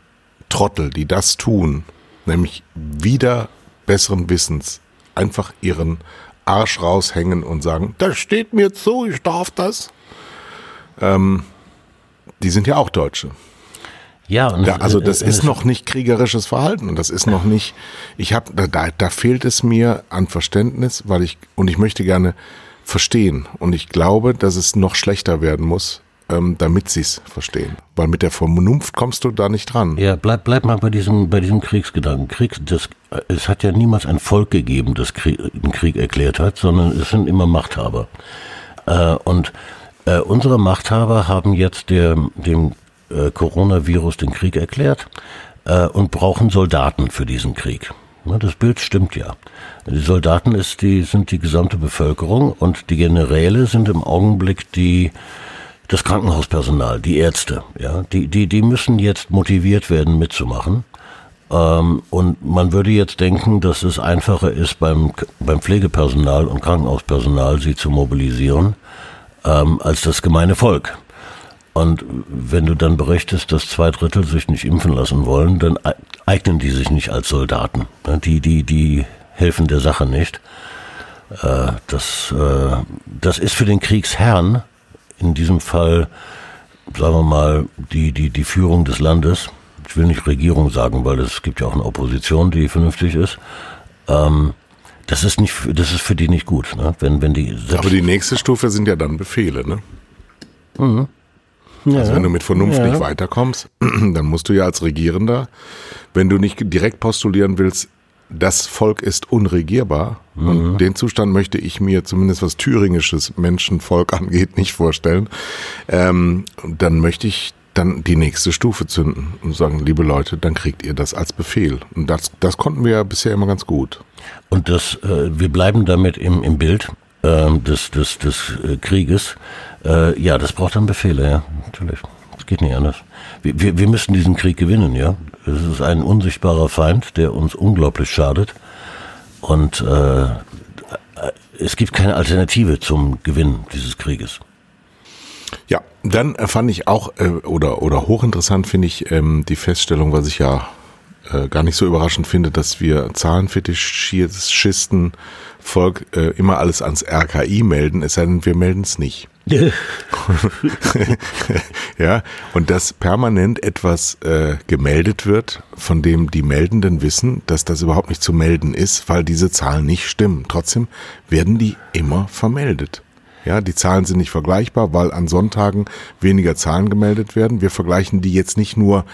Trottel, die das tun, nämlich wieder besseren Wissens, einfach ihren Arsch raushängen und sagen, das steht mir zu, ich darf das. Ähm, die sind ja auch Deutsche. Ja, und es- also das es- ist noch nicht kriegerisches Verhalten und das ist noch nicht, ich habe, da, da, da fehlt es mir an Verständnis, weil ich, und ich möchte gerne verstehen und ich glaube, dass es noch schlechter werden muss, ähm, damit sie es verstehen. Weil mit der Vernunft kommst du da nicht dran. Ja, bleib, bleib mal bei diesem, bei diesem Kriegsgedanken. Krieg, das, es hat ja niemals ein Volk gegeben, das Krieg, einen Krieg erklärt hat, sondern es sind immer Machthaber. Äh, und äh, unsere Machthaber haben jetzt der, dem äh, Coronavirus den Krieg erklärt äh, und brauchen Soldaten für diesen Krieg. Na, das Bild stimmt ja. Die Soldaten ist die, sind die gesamte Bevölkerung und die Generäle sind im Augenblick die, das Krankenhauspersonal, die Ärzte. Ja, die, die, die müssen jetzt motiviert werden, mitzumachen. Ähm, und man würde jetzt denken, dass es einfacher ist, beim, beim Pflegepersonal und Krankenhauspersonal sie zu mobilisieren, ähm, als das gemeine Volk. Und wenn du dann berichtest, dass zwei Drittel sich nicht impfen lassen wollen, dann eignen die sich nicht als Soldaten. Die, die, die helfen der Sache nicht. Äh, das, äh, das ist für den Kriegsherrn, in diesem Fall, sagen wir mal, die, die, die Führung des Landes, ich will nicht Regierung sagen, weil es gibt ja auch eine Opposition, die vernünftig ist, ähm, das ist nicht, das ist für die nicht gut, ne? Wenn, wenn die. Aber die nächste Stufe sind ja dann Befehle, ne? Mhm. Ja. Also wenn du mit Vernunft ja. nicht weiterkommst, *clears throat* dann musst du ja als Regierender, wenn du nicht direkt postulieren willst, das Volk ist unregierbar. Mhm. Und den Zustand möchte ich mir zumindest was thüringisches Menschenvolk *laughs* angeht nicht vorstellen. Ähm, dann möchte ich dann die nächste Stufe zünden und sagen, liebe Leute, dann kriegt ihr das als Befehl. Und das, das konnten wir ja bisher immer ganz gut. Und das, äh, wir bleiben damit im, im Bild äh, des, des, des äh, Krieges. Äh, ja, das braucht dann Befehle, ja, natürlich. Das geht nicht anders. Wir, wir, wir müssen diesen Krieg gewinnen, ja. Es ist ein unsichtbarer Feind, der uns unglaublich schadet. Und äh, es gibt keine Alternative zum Gewinn dieses Krieges. Ja, dann fand ich auch äh, oder oder hochinteressant finde ich ähm, die Feststellung, was ich ja äh, gar nicht so überraschend finde, dass wir Zahlenfetischisten Volk äh, immer alles ans RKI melden, es sei denn, wir melden es nicht. *laughs* ja, und dass permanent etwas äh, gemeldet wird, von dem die Meldenden wissen, dass das überhaupt nicht zu melden ist, weil diese Zahlen nicht stimmen. Trotzdem werden die immer vermeldet. Ja, die Zahlen sind nicht vergleichbar, weil an Sonntagen weniger Zahlen gemeldet werden. Wir vergleichen die jetzt nicht nur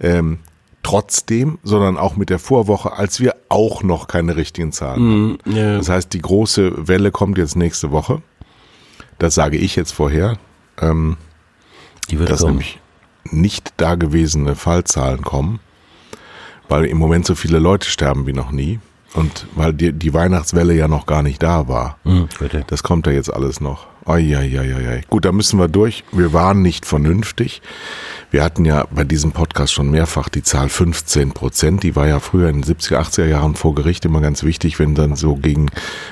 ähm, trotzdem, sondern auch mit der Vorwoche, als wir auch noch keine richtigen Zahlen mm, yeah. Das heißt, die große Welle kommt jetzt nächste Woche. Das sage ich jetzt vorher. Ähm, die wird dass kommen. nämlich nicht dagewesene Fallzahlen kommen, weil im Moment so viele Leute sterben wie noch nie. Und weil die, die Weihnachtswelle ja noch gar nicht da war. Mhm, das kommt ja jetzt alles noch. Eieieiei. Gut, da müssen wir durch. Wir waren nicht vernünftig. Wir hatten ja bei diesem Podcast schon mehrfach die Zahl 15 Prozent. Die war ja früher in den 70er, 80er Jahren vor Gericht immer ganz wichtig, wenn dann so gegen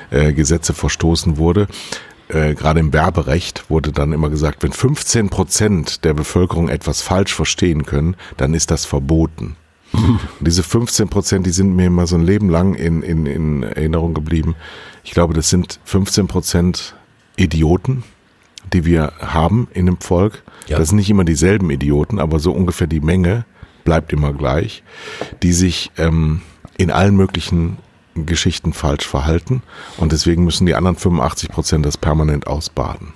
äh, Gesetze verstoßen wurde. Äh, gerade im Werberecht wurde dann immer gesagt, wenn 15 Prozent der Bevölkerung etwas falsch verstehen können, dann ist das verboten. *laughs* Und diese 15 Prozent, die sind mir immer so ein Leben lang in, in, in Erinnerung geblieben. Ich glaube, das sind 15 Prozent Idioten, die wir haben in dem Volk. Ja. Das sind nicht immer dieselben Idioten, aber so ungefähr die Menge bleibt immer gleich, die sich ähm, in allen möglichen Geschichten falsch verhalten und deswegen müssen die anderen 85 Prozent das permanent ausbaden.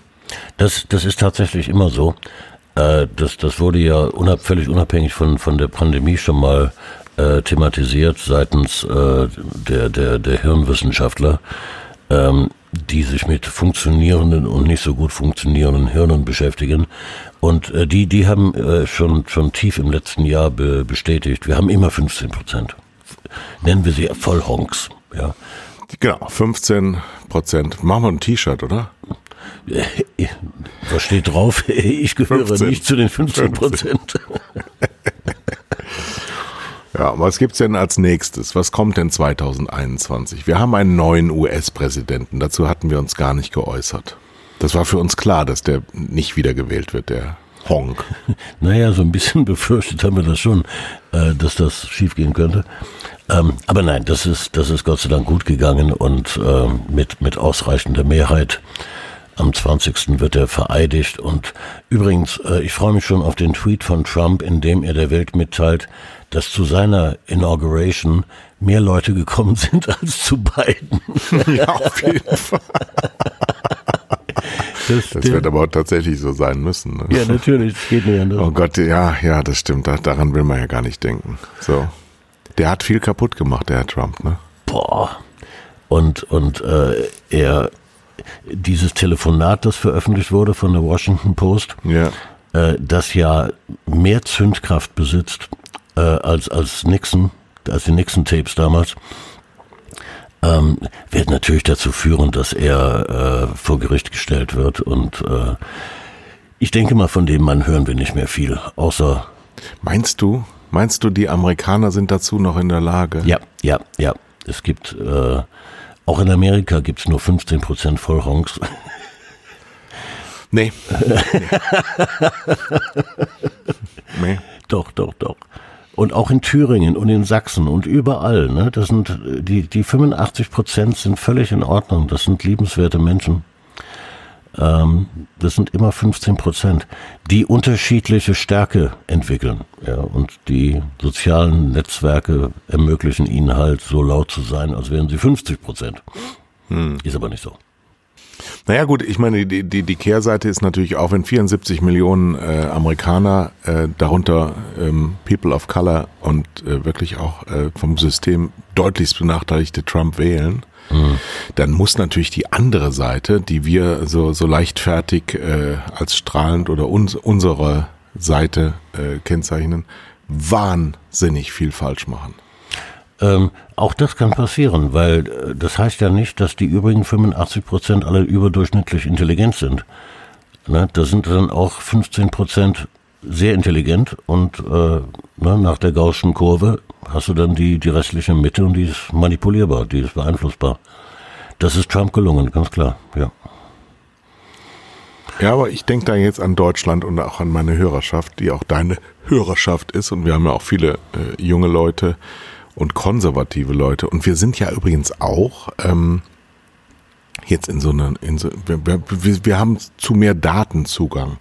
Das, das ist tatsächlich immer so. Äh, das, das wurde ja unab, völlig unabhängig von, von der Pandemie schon mal äh, thematisiert seitens äh, der, der, der Hirnwissenschaftler, ähm, die sich mit funktionierenden und nicht so gut funktionierenden Hirnen beschäftigen. Und äh, die, die haben äh, schon, schon tief im letzten Jahr be bestätigt, wir haben immer 15 Prozent. Nennen wir sie Vollhonks. Ja. Genau, 15 Prozent. Machen wir ein T-Shirt, oder? Was steht drauf? *laughs* Ich gehöre 15. nicht zu den 15 Prozent. *laughs* Ja, was gibt's denn als nächstes? Was kommt denn 2021? Wir haben einen neuen US-Präsidenten. Dazu hatten wir uns gar nicht geäußert. Das war für uns klar, dass der nicht wiedergewählt wird, der Honk. *laughs* Naja, so ein bisschen *laughs* befürchtet haben wir das schon, äh, dass das schiefgehen könnte. Ähm, aber nein, das ist, das ist Gott sei Dank gut gegangen und ähm, mit, mit ausreichender Mehrheit. Am 20. wird er vereidigt. Und übrigens, äh, ich freue mich schon auf den Tweet von Trump, in dem er der Welt mitteilt, dass zu seiner Inauguration mehr Leute gekommen *laughs* sind als zu beiden. Ja, auf jeden Fall. Das, das wird aber tatsächlich so sein müssen. Ne? Ja, natürlich, das geht nicht anders. Oh Gott, ja, ja, das stimmt. daran will man ja gar nicht denken. So. Der hat viel kaputt gemacht, der Herr Trump, ne? Boah. Und, und äh, er, dieses Telefonat, das veröffentlicht wurde von der Washington Post, ja. äh, das ja mehr Zündkraft besitzt äh, als, als Nixon, als die Nixon-Tapes damals, ähm, wird natürlich dazu führen, dass er äh, vor Gericht gestellt wird. Und äh, ich denke mal, von dem Mann hören wir nicht mehr viel, außer. Meinst du? Meinst du, die Amerikaner sind dazu noch in der Lage? Ja, ja, ja. Es gibt, äh, auch in Amerika gibt es nur 15 Prozent Vollhonks. *laughs* Nee. *laughs* nee. Doch, doch, doch. Und auch in Thüringen und in Sachsen und überall. Ne? Das sind die, die 85 Prozent sind völlig in Ordnung. Das sind liebenswerte Menschen. Ähm, das sind immer 15 Prozent, die unterschiedliche Stärke entwickeln. Ja, und die sozialen Netzwerke ermöglichen ihnen halt so laut zu sein, als wären sie 50 Prozent. Hm. Ist aber nicht so. Naja gut, ich meine, die, die, die Kehrseite ist natürlich auch, wenn 74 Millionen äh, Amerikaner, äh, darunter ähm, People of Color und äh, wirklich auch äh, vom System deutlichst benachteiligte Trump wählen, mhm. dann muss natürlich die andere Seite, die wir so, so leichtfertig äh, als strahlend oder uns, unsere Seite äh, kennzeichnen, wahnsinnig viel falsch machen. Ähm, auch das kann passieren, weil äh, das heißt ja nicht, dass die übrigen 85 Prozent alle überdurchschnittlich intelligent sind. Ne, da sind dann auch 15 Prozent sehr intelligent und äh, ne, nach der Gaußschen Kurve hast du dann die, die restliche Mitte und die ist manipulierbar, die ist beeinflussbar. Das ist Trump gelungen, ganz klar, ja. Ja, aber ich denke da jetzt an Deutschland und auch an meine Hörerschaft, die auch deine Hörerschaft ist. Und wir haben ja auch viele äh, junge Leute, und konservative Leute. Und wir sind ja übrigens auch ähm, jetzt in so einer, in so, wir, wir, wir haben zu mehr Datenzugang.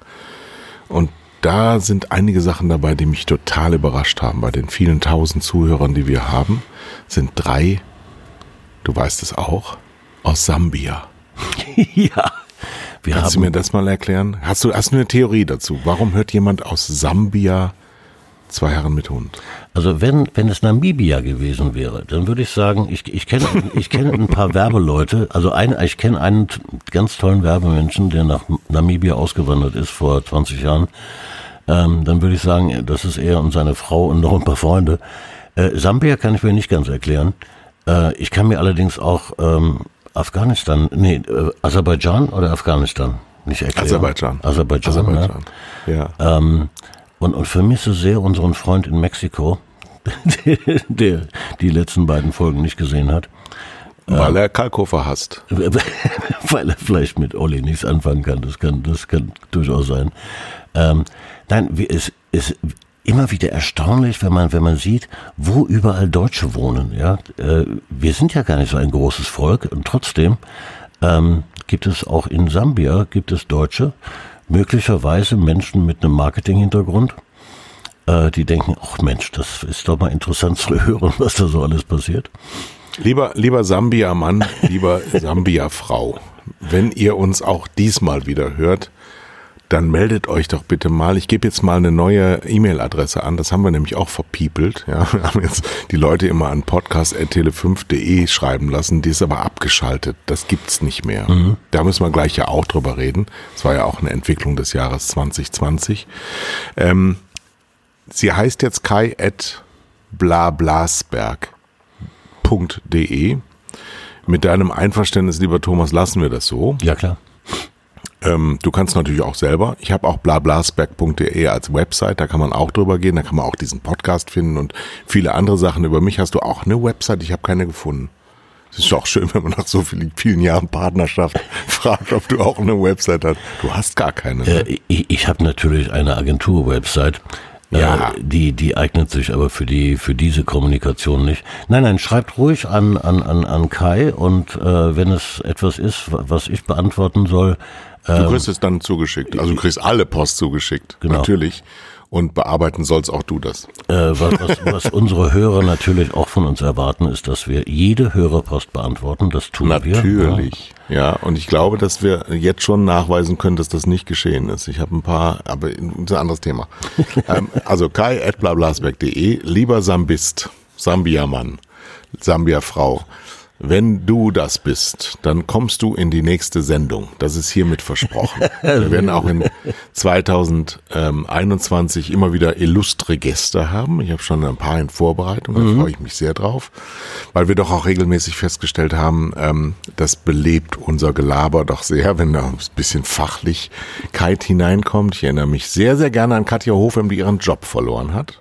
Und da sind einige Sachen dabei, die mich total überrascht haben. Bei den vielen tausend Zuhörern, die wir haben, sind drei, du weißt es auch, aus Sambia. *laughs* ja. Wir Kannst du mir das mal erklären? Hast du, hast du eine Theorie dazu? Warum hört jemand aus Sambia Zwei Herren mit Hund. Also wenn, wenn es Namibia gewesen wäre, dann würde ich sagen, ich, ich kenne ich kenne ein paar Werbeleute, also ein, ich kenne einen ganz tollen Werbemenschen, der nach Namibia ausgewandert ist vor 20 Jahren. Ähm, dann würde ich sagen, das ist er und seine Frau und noch ein paar Freunde. Äh, Sambia kann ich mir nicht ganz erklären. Äh, ich kann mir allerdings auch ähm, Afghanistan, nee, äh, Aserbaidschan oder Afghanistan nicht erklären. Aserbaidschan. Aserbaidschan, Aserbaidschan. ja. ja. Ähm, und, und vermisse sehr unseren Freund in Mexiko, *laughs* der die letzten beiden Folgen nicht gesehen hat. Weil er Kalkofer hasst. *laughs* Weil er vielleicht mit Olli nichts anfangen kann. Das kann, das kann durchaus sein. Ähm, nein, es ist immer wieder erstaunlich, wenn man, wenn man sieht, wo überall Deutsche wohnen. Ja, äh, wir sind ja gar nicht so ein großes Volk und trotzdem ähm, gibt es auch in Sambia gibt es Deutsche, möglicherweise Menschen mit einem Marketing-Hintergrund, äh, die denken, ach Mensch, das ist doch mal interessant zu *laughs* hören, was da so alles passiert. Lieber, lieber Sambia-Mann, lieber *laughs* Sambia-Frau, wenn ihr uns auch diesmal wieder hört, dann meldet euch doch bitte mal. Ich gebe jetzt mal eine neue E-Mail-Adresse an. Das haben wir nämlich auch verpiepelt. Ja, *laughs* wir haben jetzt die Leute immer an podcast.tele5.de schreiben lassen. Die ist aber abgeschaltet. Das gibt's nicht mehr. Mhm. Da müssen wir gleich ja auch drüber reden. Das war ja auch eine Entwicklung des Jahres 2020. Ähm, sie heißt jetzt kai at blablasberg.de. Mit deinem Einverständnis, lieber Thomas, lassen wir das so. Ja, klar. Ähm, du kannst natürlich auch selber. Ich habe auch blablasberg.de als Website, da kann man auch drüber gehen, da kann man auch diesen Podcast finden und viele andere Sachen. Über mich hast du auch eine Website, ich habe keine gefunden. Es ist auch schön, wenn man nach so vielen, vielen Jahren Partnerschaft *laughs* fragt, ob du auch eine Website hast. Du hast gar keine. Ne? Äh, ich ich habe natürlich eine Agentur-Website. Äh, ja. die, die eignet sich aber für die, für diese Kommunikation nicht. Nein, nein, schreibt ruhig an, an, an, an Kai und äh, wenn es etwas ist, was ich beantworten soll, Du kriegst es dann zugeschickt. Also du kriegst alle Post zugeschickt. Genau. Natürlich. Und bearbeiten sollst auch du das. Äh, was, was, was unsere Hörer natürlich auch von uns erwarten, ist, dass wir jede Hörerpost beantworten. Das tun wir. Natürlich. Ja, und ich glaube, dass wir jetzt schon nachweisen können, dass das nicht geschehen ist. Ich habe ein paar, aber das ist ein anderes Thema. *laughs* ähm, also kai at blablasberg.de, lieber Sambist, Sambia-Mann, Sambia-Frau. Wenn du das bist, dann kommst du in die nächste Sendung. Das ist hiermit versprochen. *laughs* Wir werden auch in 2021 immer wieder illustre Gäste haben. Ich habe schon ein paar in Vorbereitung, da freue ich mich sehr drauf, weil wir doch auch regelmäßig festgestellt haben, ähm, das belebt unser Gelaber doch sehr, wenn da ein bisschen Fachlichkeit hineinkommt. Ich erinnere mich sehr, sehr gerne an Katja Hofem, die ihren Job verloren hat.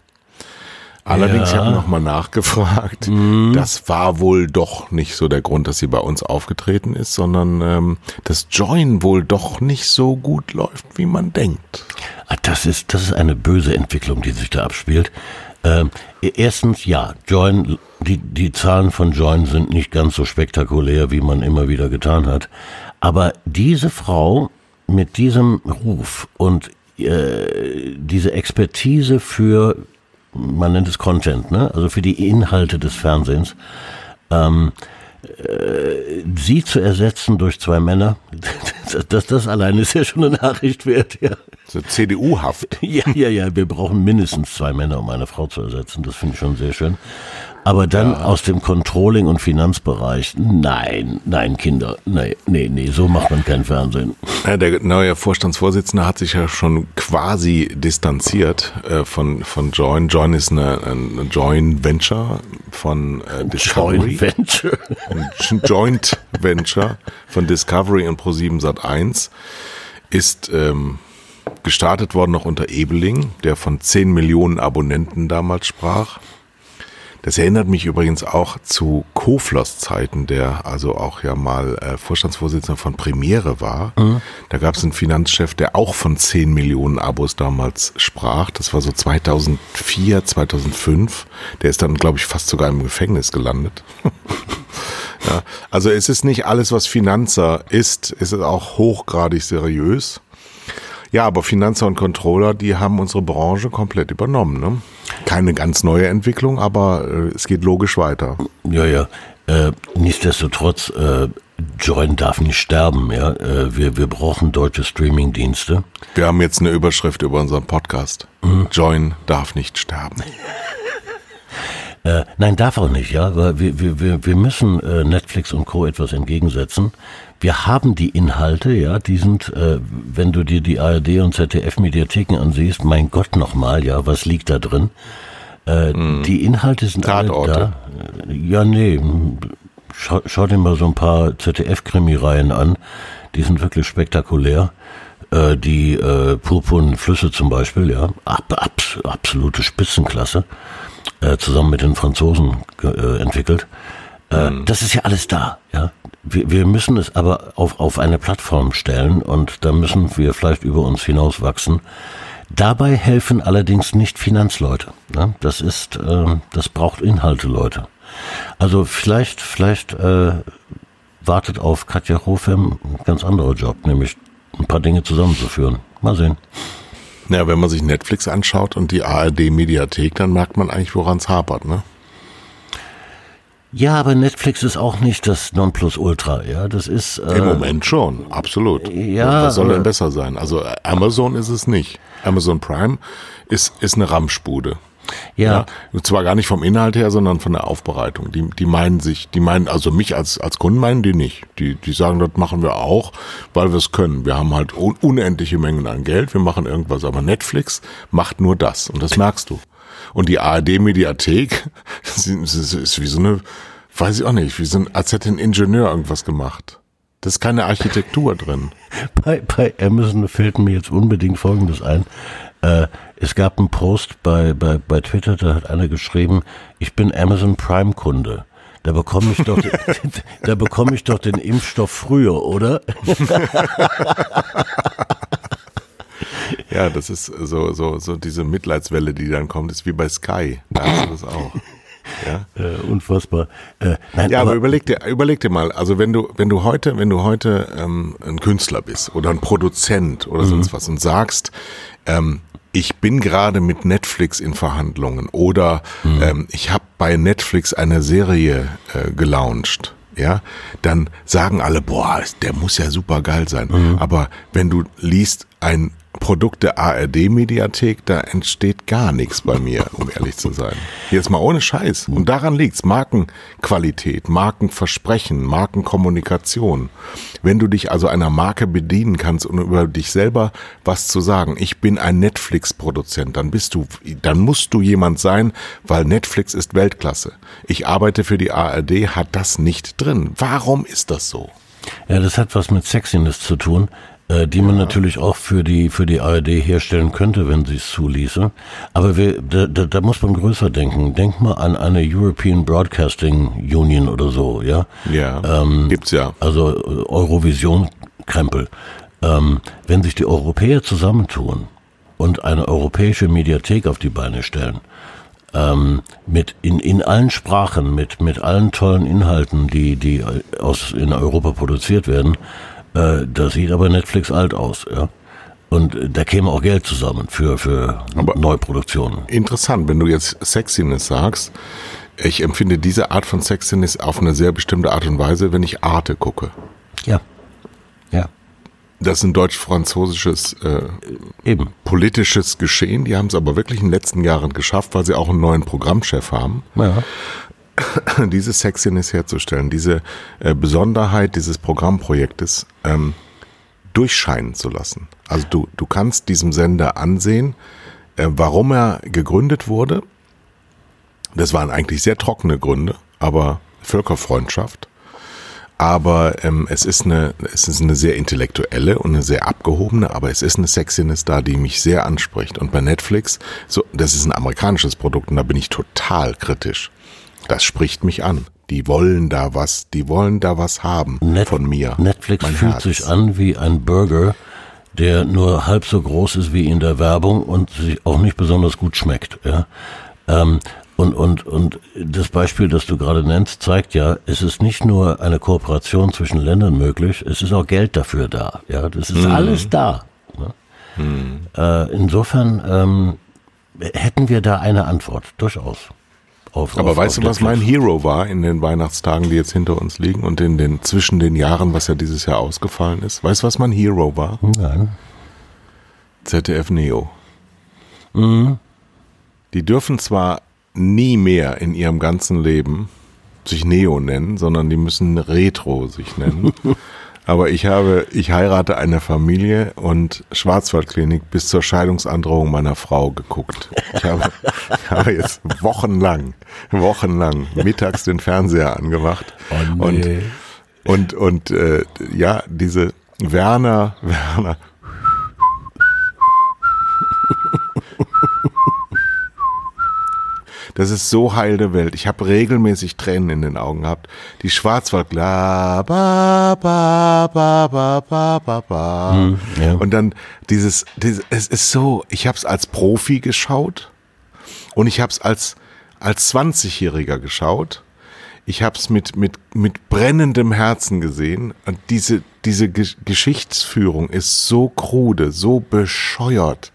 Allerdings, ich Ja. habe nochmal nachgefragt. Das war wohl doch nicht so der Grund, dass sie bei uns aufgetreten ist, sondern ähm, das Join wohl doch nicht so gut läuft, wie man denkt. Ah, Das ist, das ist eine böse Entwicklung, die sich da abspielt. Ähm, erstens, ja, Join, die, die Zahlen von Join sind nicht ganz so spektakulär, wie man immer wieder getan hat. Aber diese Frau mit diesem Ruf und äh, diese Expertise für, man nennt es Content, ne? also für die Inhalte des Fernsehens, ähm, äh, sie zu ersetzen durch zwei Männer, *laughs* das, das, das alleine ist ja schon eine Nachricht wert, ja. So CDU-haft. *laughs* Ja, ja, ja, wir brauchen mindestens zwei Männer, um eine Frau zu ersetzen. Das finde ich schon sehr schön. Aber dann aus dem Controlling- und Finanzbereich, nein, nein, Kinder, nee, nee, nee, so macht man kein Fernsehen. Ja, der neue Vorstandsvorsitzende hat sich ja schon quasi distanziert äh, von, von Join. Join ist eine, eine Joint Venture von äh, Discovery. Joint Venture. Joint Venture von Discovery und Pro7 Sat1 ist ähm, gestartet worden noch unter Ebeling, der von 10 Millionen Abonnenten damals sprach. Das erinnert mich übrigens auch zu Koflers Zeiten, der also auch ja mal äh, Vorstandsvorsitzender von Premiere war. Da gab es einen Finanzchef, der auch von 10 Millionen Abos damals sprach. Das war so 2004, 2005. Der ist dann, glaube ich, fast sogar im Gefängnis gelandet. *laughs* Ja, also es ist nicht alles, was Finanzer ist, es ist auch hochgradig seriös. Ja, aber Finanzer und Controller, die haben unsere Branche komplett übernommen. Ne? Keine ganz neue Entwicklung, aber äh, es geht logisch weiter. Ja, ja. Äh, nichtsdestotrotz, äh, Join darf nicht sterben, ja. Äh, wir, wir brauchen deutsche Streamingdienste. Wir haben jetzt eine Überschrift über unseren Podcast. Join darf nicht sterben. Äh, nein, darf auch nicht, ja. Weil wir, wir, wir, müssen äh, Netflix und Co. etwas entgegensetzen. Wir haben die Inhalte, ja, die sind, äh, wenn du dir die ARD und ZDF-Mediatheken ansiehst, mein Gott nochmal, ja, was liegt da drin? Äh, Die Inhalte sind Tatorte. alle da. Äh, Ja, nee. Schau, schau dir mal so ein paar ZDF-Krimireihen an. Die sind wirklich spektakulär. Äh, die äh, purpurnen Flüsse zum Beispiel, ja, ab, abs, absolute Spitzenklasse äh, zusammen mit den Franzosen äh, entwickelt. Äh, Das ist ja alles da. Ja, wir, wir müssen es aber auf, auf eine Plattform stellen und da müssen wir vielleicht über uns hinaus wachsen. Dabei helfen allerdings nicht Finanzleute. Ne? Das ist, äh, das braucht Inhalte, Leute. Also vielleicht, vielleicht äh, wartet auf Katja Hofem ein ganz anderer Job, nämlich ein paar Dinge zusammenzuführen. Mal sehen. Ja, wenn man sich Netflix anschaut und die ARD-Mediathek, dann merkt man eigentlich, woran es hapert. Ne? Ja, aber Netflix ist auch nicht das Nonplusultra, ja. Das ist äh, Im Moment schon, absolut. ja, Was soll denn besser sein? Also äh, Amazon ist es nicht. Amazon Prime ist, ist eine Ramschbude. Ja, Und zwar gar nicht vom Inhalt her, sondern von der Aufbereitung. Die, die meinen sich, die meinen, also mich als, als Kunden meinen die nicht. Die, die sagen, das machen wir auch, weil wir es können. Wir haben halt un unendliche Mengen an Geld, wir machen irgendwas. Aber Netflix macht nur das. Und das merkst du. Und die ARD-Mediathek, *laughs* das ist, das ist wie so eine, weiß ich auch nicht, wie so ein, als hätte ein Ingenieur irgendwas gemacht. Da ist keine Architektur drin. *laughs* bei, bei Amazon fällt mir jetzt unbedingt Folgendes ein. Äh, es gab einen Post bei, bei, bei Twitter, da hat einer geschrieben, ich bin Amazon Prime Kunde. Da bekomme ich doch, *laughs* da bekomme ich doch den Impfstoff früher, oder? *laughs* Ja, das ist so, so, so diese Mitleidswelle, die dann kommt, ist wie bei Sky. Da hast du das auch. Ja, Äh, unfassbar. Äh, nein, ja aber, aber, überleg dir, überleg dir mal, also wenn du, wenn du heute, wenn du heute ähm, ein Künstler bist oder ein Produzent oder sonst was und sagst, ähm, ich bin gerade mit Netflix in Verhandlungen oder ähm, ich habe bei Netflix eine Serie äh, gelauncht, ja, dann sagen alle, boah, der muss ja super geil sein. Aber wenn du liest ein Produkt der ARD-Mediathek, da entsteht gar nichts bei mir, um ehrlich zu sein. Jetzt mal ohne Scheiß. Und daran liegt's. Markenqualität, Markenversprechen, Markenkommunikation. Wenn du dich also einer Marke bedienen kannst und über dich selber was zu sagen, ich bin ein Netflix-Produzent, dann bist du, dann musst du jemand sein, weil Netflix ist Weltklasse. Ich arbeite für die ARD, hat das nicht drin. Warum ist das so? ja, das hat was mit Sexiness zu tun, die man natürlich auch für die für die ARD herstellen könnte, wenn sie es zuließe. Aber wir, da, da, da muss man größer denken. Denk mal an eine European Broadcasting Union oder so, ja. Ja, Ähm, gibt's ja. Also äh, Eurovision-Krempel. Ähm, wenn sich die Europäer zusammentun und eine europäische Mediathek auf die Beine stellen, ähm, mit in, in allen Sprachen, mit, mit allen tollen Inhalten, die, die aus, in Europa produziert werden, äh, da sieht aber Netflix alt aus, ja. Und äh, da käme auch Geld zusammen für, für Aber- Neuproduktionen. Interessant, wenn du jetzt Sexiness sagst. Ich empfinde diese Art von Sexiness auf eine sehr bestimmte Art und Weise, wenn ich Arte gucke. Ja. Ja. Das ist ein deutsch-französisches äh, Eben. politisches Geschehen. Die haben es aber wirklich in den letzten Jahren geschafft, weil sie auch einen neuen Programmchef haben, Ja. *laughs* diese Sexiness herzustellen, diese äh, Besonderheit dieses Programmprojektes ähm, durchscheinen zu lassen. Also du, du kannst diesem Sender ansehen, äh, warum er gegründet wurde. Das waren eigentlich sehr trockene Gründe, aber Völkerfreundschaft. Aber ähm, es, ist eine, es ist eine sehr intellektuelle und eine sehr abgehobene, aber es ist eine Sexiness da, die mich sehr anspricht. Und bei Netflix, so, das ist ein amerikanisches Produkt und da bin ich total kritisch. Das spricht mich an. Die wollen da was, die wollen da was haben Net von mir. Netflix Mein fühlt Herz. sich an wie ein Burger, der nur halb so groß ist wie in der Werbung und sich auch nicht besonders gut schmeckt. Ja? Ähm, und, und, und das Beispiel, das du gerade nennst, zeigt ja, es ist nicht nur eine Kooperation zwischen Ländern möglich, es ist auch Geld dafür da. Ja, das ist alles da. Ne? Äh, insofern ähm, hätten wir da eine Antwort, durchaus. Auf, Aber auf, weißt auf du, was mein. Hero war in den Weihnachtstagen, die jetzt hinter uns liegen und in den zwischen den Jahren, was ja dieses Jahr ausgefallen ist? Weißt du, was mein Hero war? Nein. ZDF Neo. Mhm. Die dürfen zwar nie mehr in ihrem ganzen Leben sich Neo nennen, sondern die müssen Retro sich nennen. *laughs* Aber ich habe, ich heirate eine Familie und Schwarzwaldklinik bis zur Scheidungsandrohung meiner Frau geguckt. Ich habe, ich habe jetzt wochenlang, wochenlang mittags den Fernseher angemacht Oh, nee. und und und äh, ja diese Werner Werner Das ist so heil der Welt. Ich habe regelmäßig Tränen in den Augen gehabt. Die Schwarzwaldkla ba ba ba ba ba ba ba. ja. Und dann dieses, dieses es ist so, ich habe es als Profi geschaut und ich habe es als als 20-Jähriger geschaut. Ich habe es mit mit mit brennendem Herzen gesehen und diese diese Ge Geschichtsführung ist so krude, so bescheuert.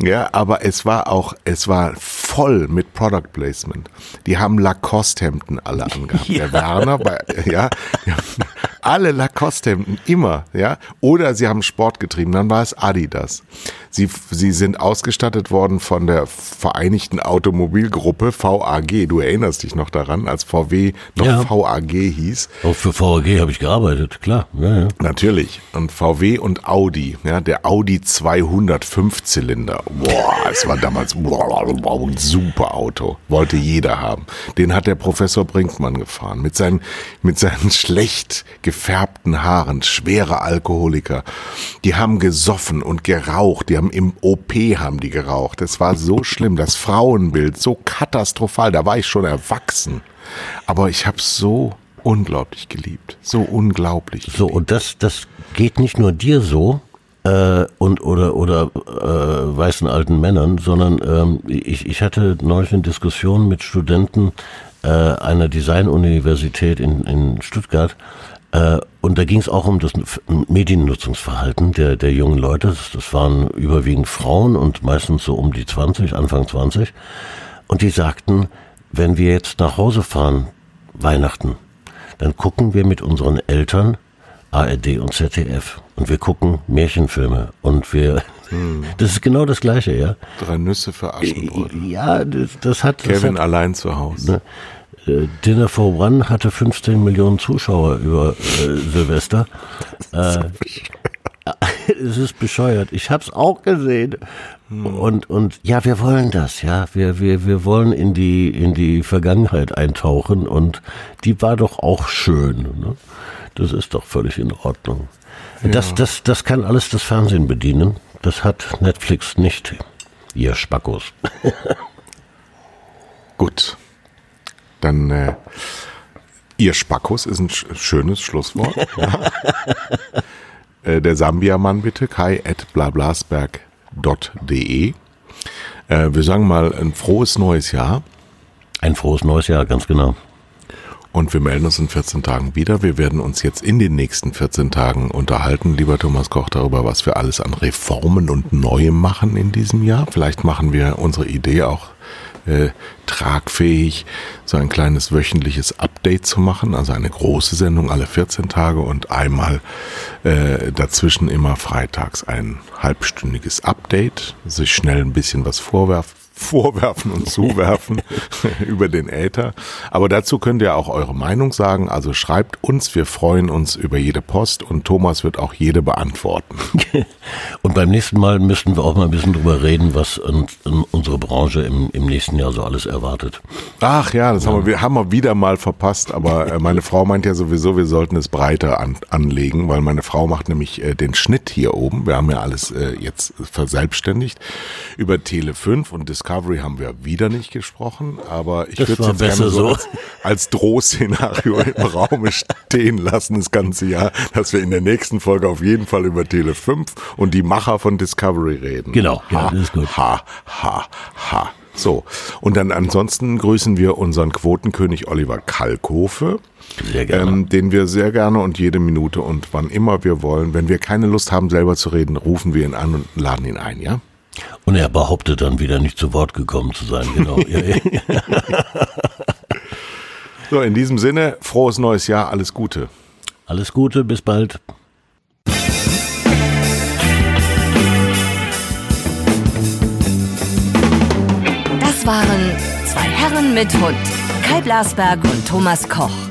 Ja, aber es war auch, es war voll mit Product Placement. Die haben Lacoste-Hemden alle angehabt. *laughs* Der Werner, bei, ja, *laughs* *laughs* alle Lacoste-Hemden, immer, ja. Oder sie haben Sport getrieben, dann war es Adidas. Sie, sie sind ausgestattet worden von der Vereinigten Automobilgruppe VAG. Du erinnerst dich noch daran, als VW noch Ja. VAG hieß. Auch für VAG habe ich gearbeitet, klar. Ja, ja. Natürlich. Und VW und Audi, ja, der Audi 200 Fünfzylinder. Boah, es war damals *laughs* boah, ein super Auto. Wollte jeder haben. Den hat der Professor Brinkmann gefahren. Mit seinen, mit seinen *laughs* schlecht gefärbten Haaren. Schwere Alkoholiker. Die haben gesoffen und geraucht. Die haben im OP haben die geraucht. Es war so schlimm. Das Frauenbild so katastrophal. Da war ich schon erwachsen. Aber ich habe so unglaublich geliebt. So unglaublich. So, und das, das geht nicht nur dir so, äh, und oder oder äh, weißen alten Männern, sondern ähm, ich, ich hatte neulich eine Diskussion mit Studenten äh, einer Designuniversität in, in Stuttgart. Äh, und da ging es auch um das Mediennutzungsverhalten der, der jungen Leute. Das, das waren überwiegend Frauen und meistens so um die 20, Anfang 20. Und die sagten, wenn wir jetzt nach Hause fahren, Weihnachten, dann gucken wir mit unseren Eltern ARD und ZDF und wir gucken Märchenfilme und wir, hm. *laughs* das ist genau das Gleiche, ja. Drei Nüsse für Aschenbrödel. Ja, das, das hat. Kevin das hat, allein zu Hause. Ne, Dinner for One hatte 15 Millionen Zuschauer über äh, Silvester. Äh, *laughs* *laughs* es ist bescheuert. Ich habe es auch gesehen. Hm. Und, und ja, wir wollen das, ja. Wir, wir, wir wollen in die, in die Vergangenheit eintauchen und die war doch auch schön. Ne? Das ist doch völlig in Ordnung. Ja. Das, das, das kann alles das Fernsehen bedienen. Das hat Netflix nicht. Ihr Spackos. *laughs* Gut. Dann äh, ihr Spackos ist ein schönes Schlusswort. ja. *laughs* äh, der Sambia-Mann bitte, kai at blablasberg.de. Äh, wir sagen mal ein frohes neues Jahr. Ein frohes neues Jahr, ganz genau. Und wir melden uns in 14 Tagen wieder. Wir werden uns jetzt in den nächsten 14 Tagen unterhalten, lieber Thomas Koch, darüber, was wir alles an Reformen und Neuem machen in diesem Jahr. Vielleicht machen wir unsere Idee auch äh, tragfähig, so ein kleines wöchentliches Update zu machen, also eine große Sendung alle 14 Tage und einmal äh, dazwischen immer freitags ein halbstündiges Update, sich schnell ein bisschen was vorwerfen vorwerfen und zuwerfen *laughs* *laughs* über den Äther. Aber dazu könnt ihr auch eure Meinung sagen. Also schreibt uns, wir freuen uns über jede Post und Thomas wird auch jede beantworten. *laughs* und beim nächsten Mal müssten wir auch mal ein bisschen drüber reden, was unsere Branche im, im nächsten Jahr so alles erwartet. Ach ja, das ja. Haben, wir, haben wir wieder mal verpasst. Aber äh, meine Frau meint ja sowieso, wir sollten es breiter an, anlegen, weil meine Frau macht nämlich äh, den Schnitt hier oben. Wir haben ja alles äh, jetzt verselbstständigt über Tele 5 und Discovery Discovery haben wir wieder nicht gesprochen, aber ich würde es jetzt gerne so als, als Drohszenario *laughs* im Raum stehen lassen, das ganze Jahr, dass wir in der nächsten Folge auf jeden Fall über Tele 5 und die Macher von Discovery reden. Genau, ha, ja, das ist gut. Ha, ha, ha. So, und dann ansonsten grüßen wir unseren Quotenkönig Oliver Kalkofe. Sehr gerne. Ähm, den wir sehr gerne und jede Minute und wann immer wir wollen, wenn wir keine Lust haben, selber zu reden, rufen wir ihn an und laden ihn ein, ja? Und er behauptet dann wieder nicht zu Wort gekommen zu sein, genau. *laughs* so, in diesem Sinne, frohes neues Jahr, alles Gute. Alles Gute, bis bald. Das waren zwei Herren mit Hund, Kai Blasberg und Thomas Koch.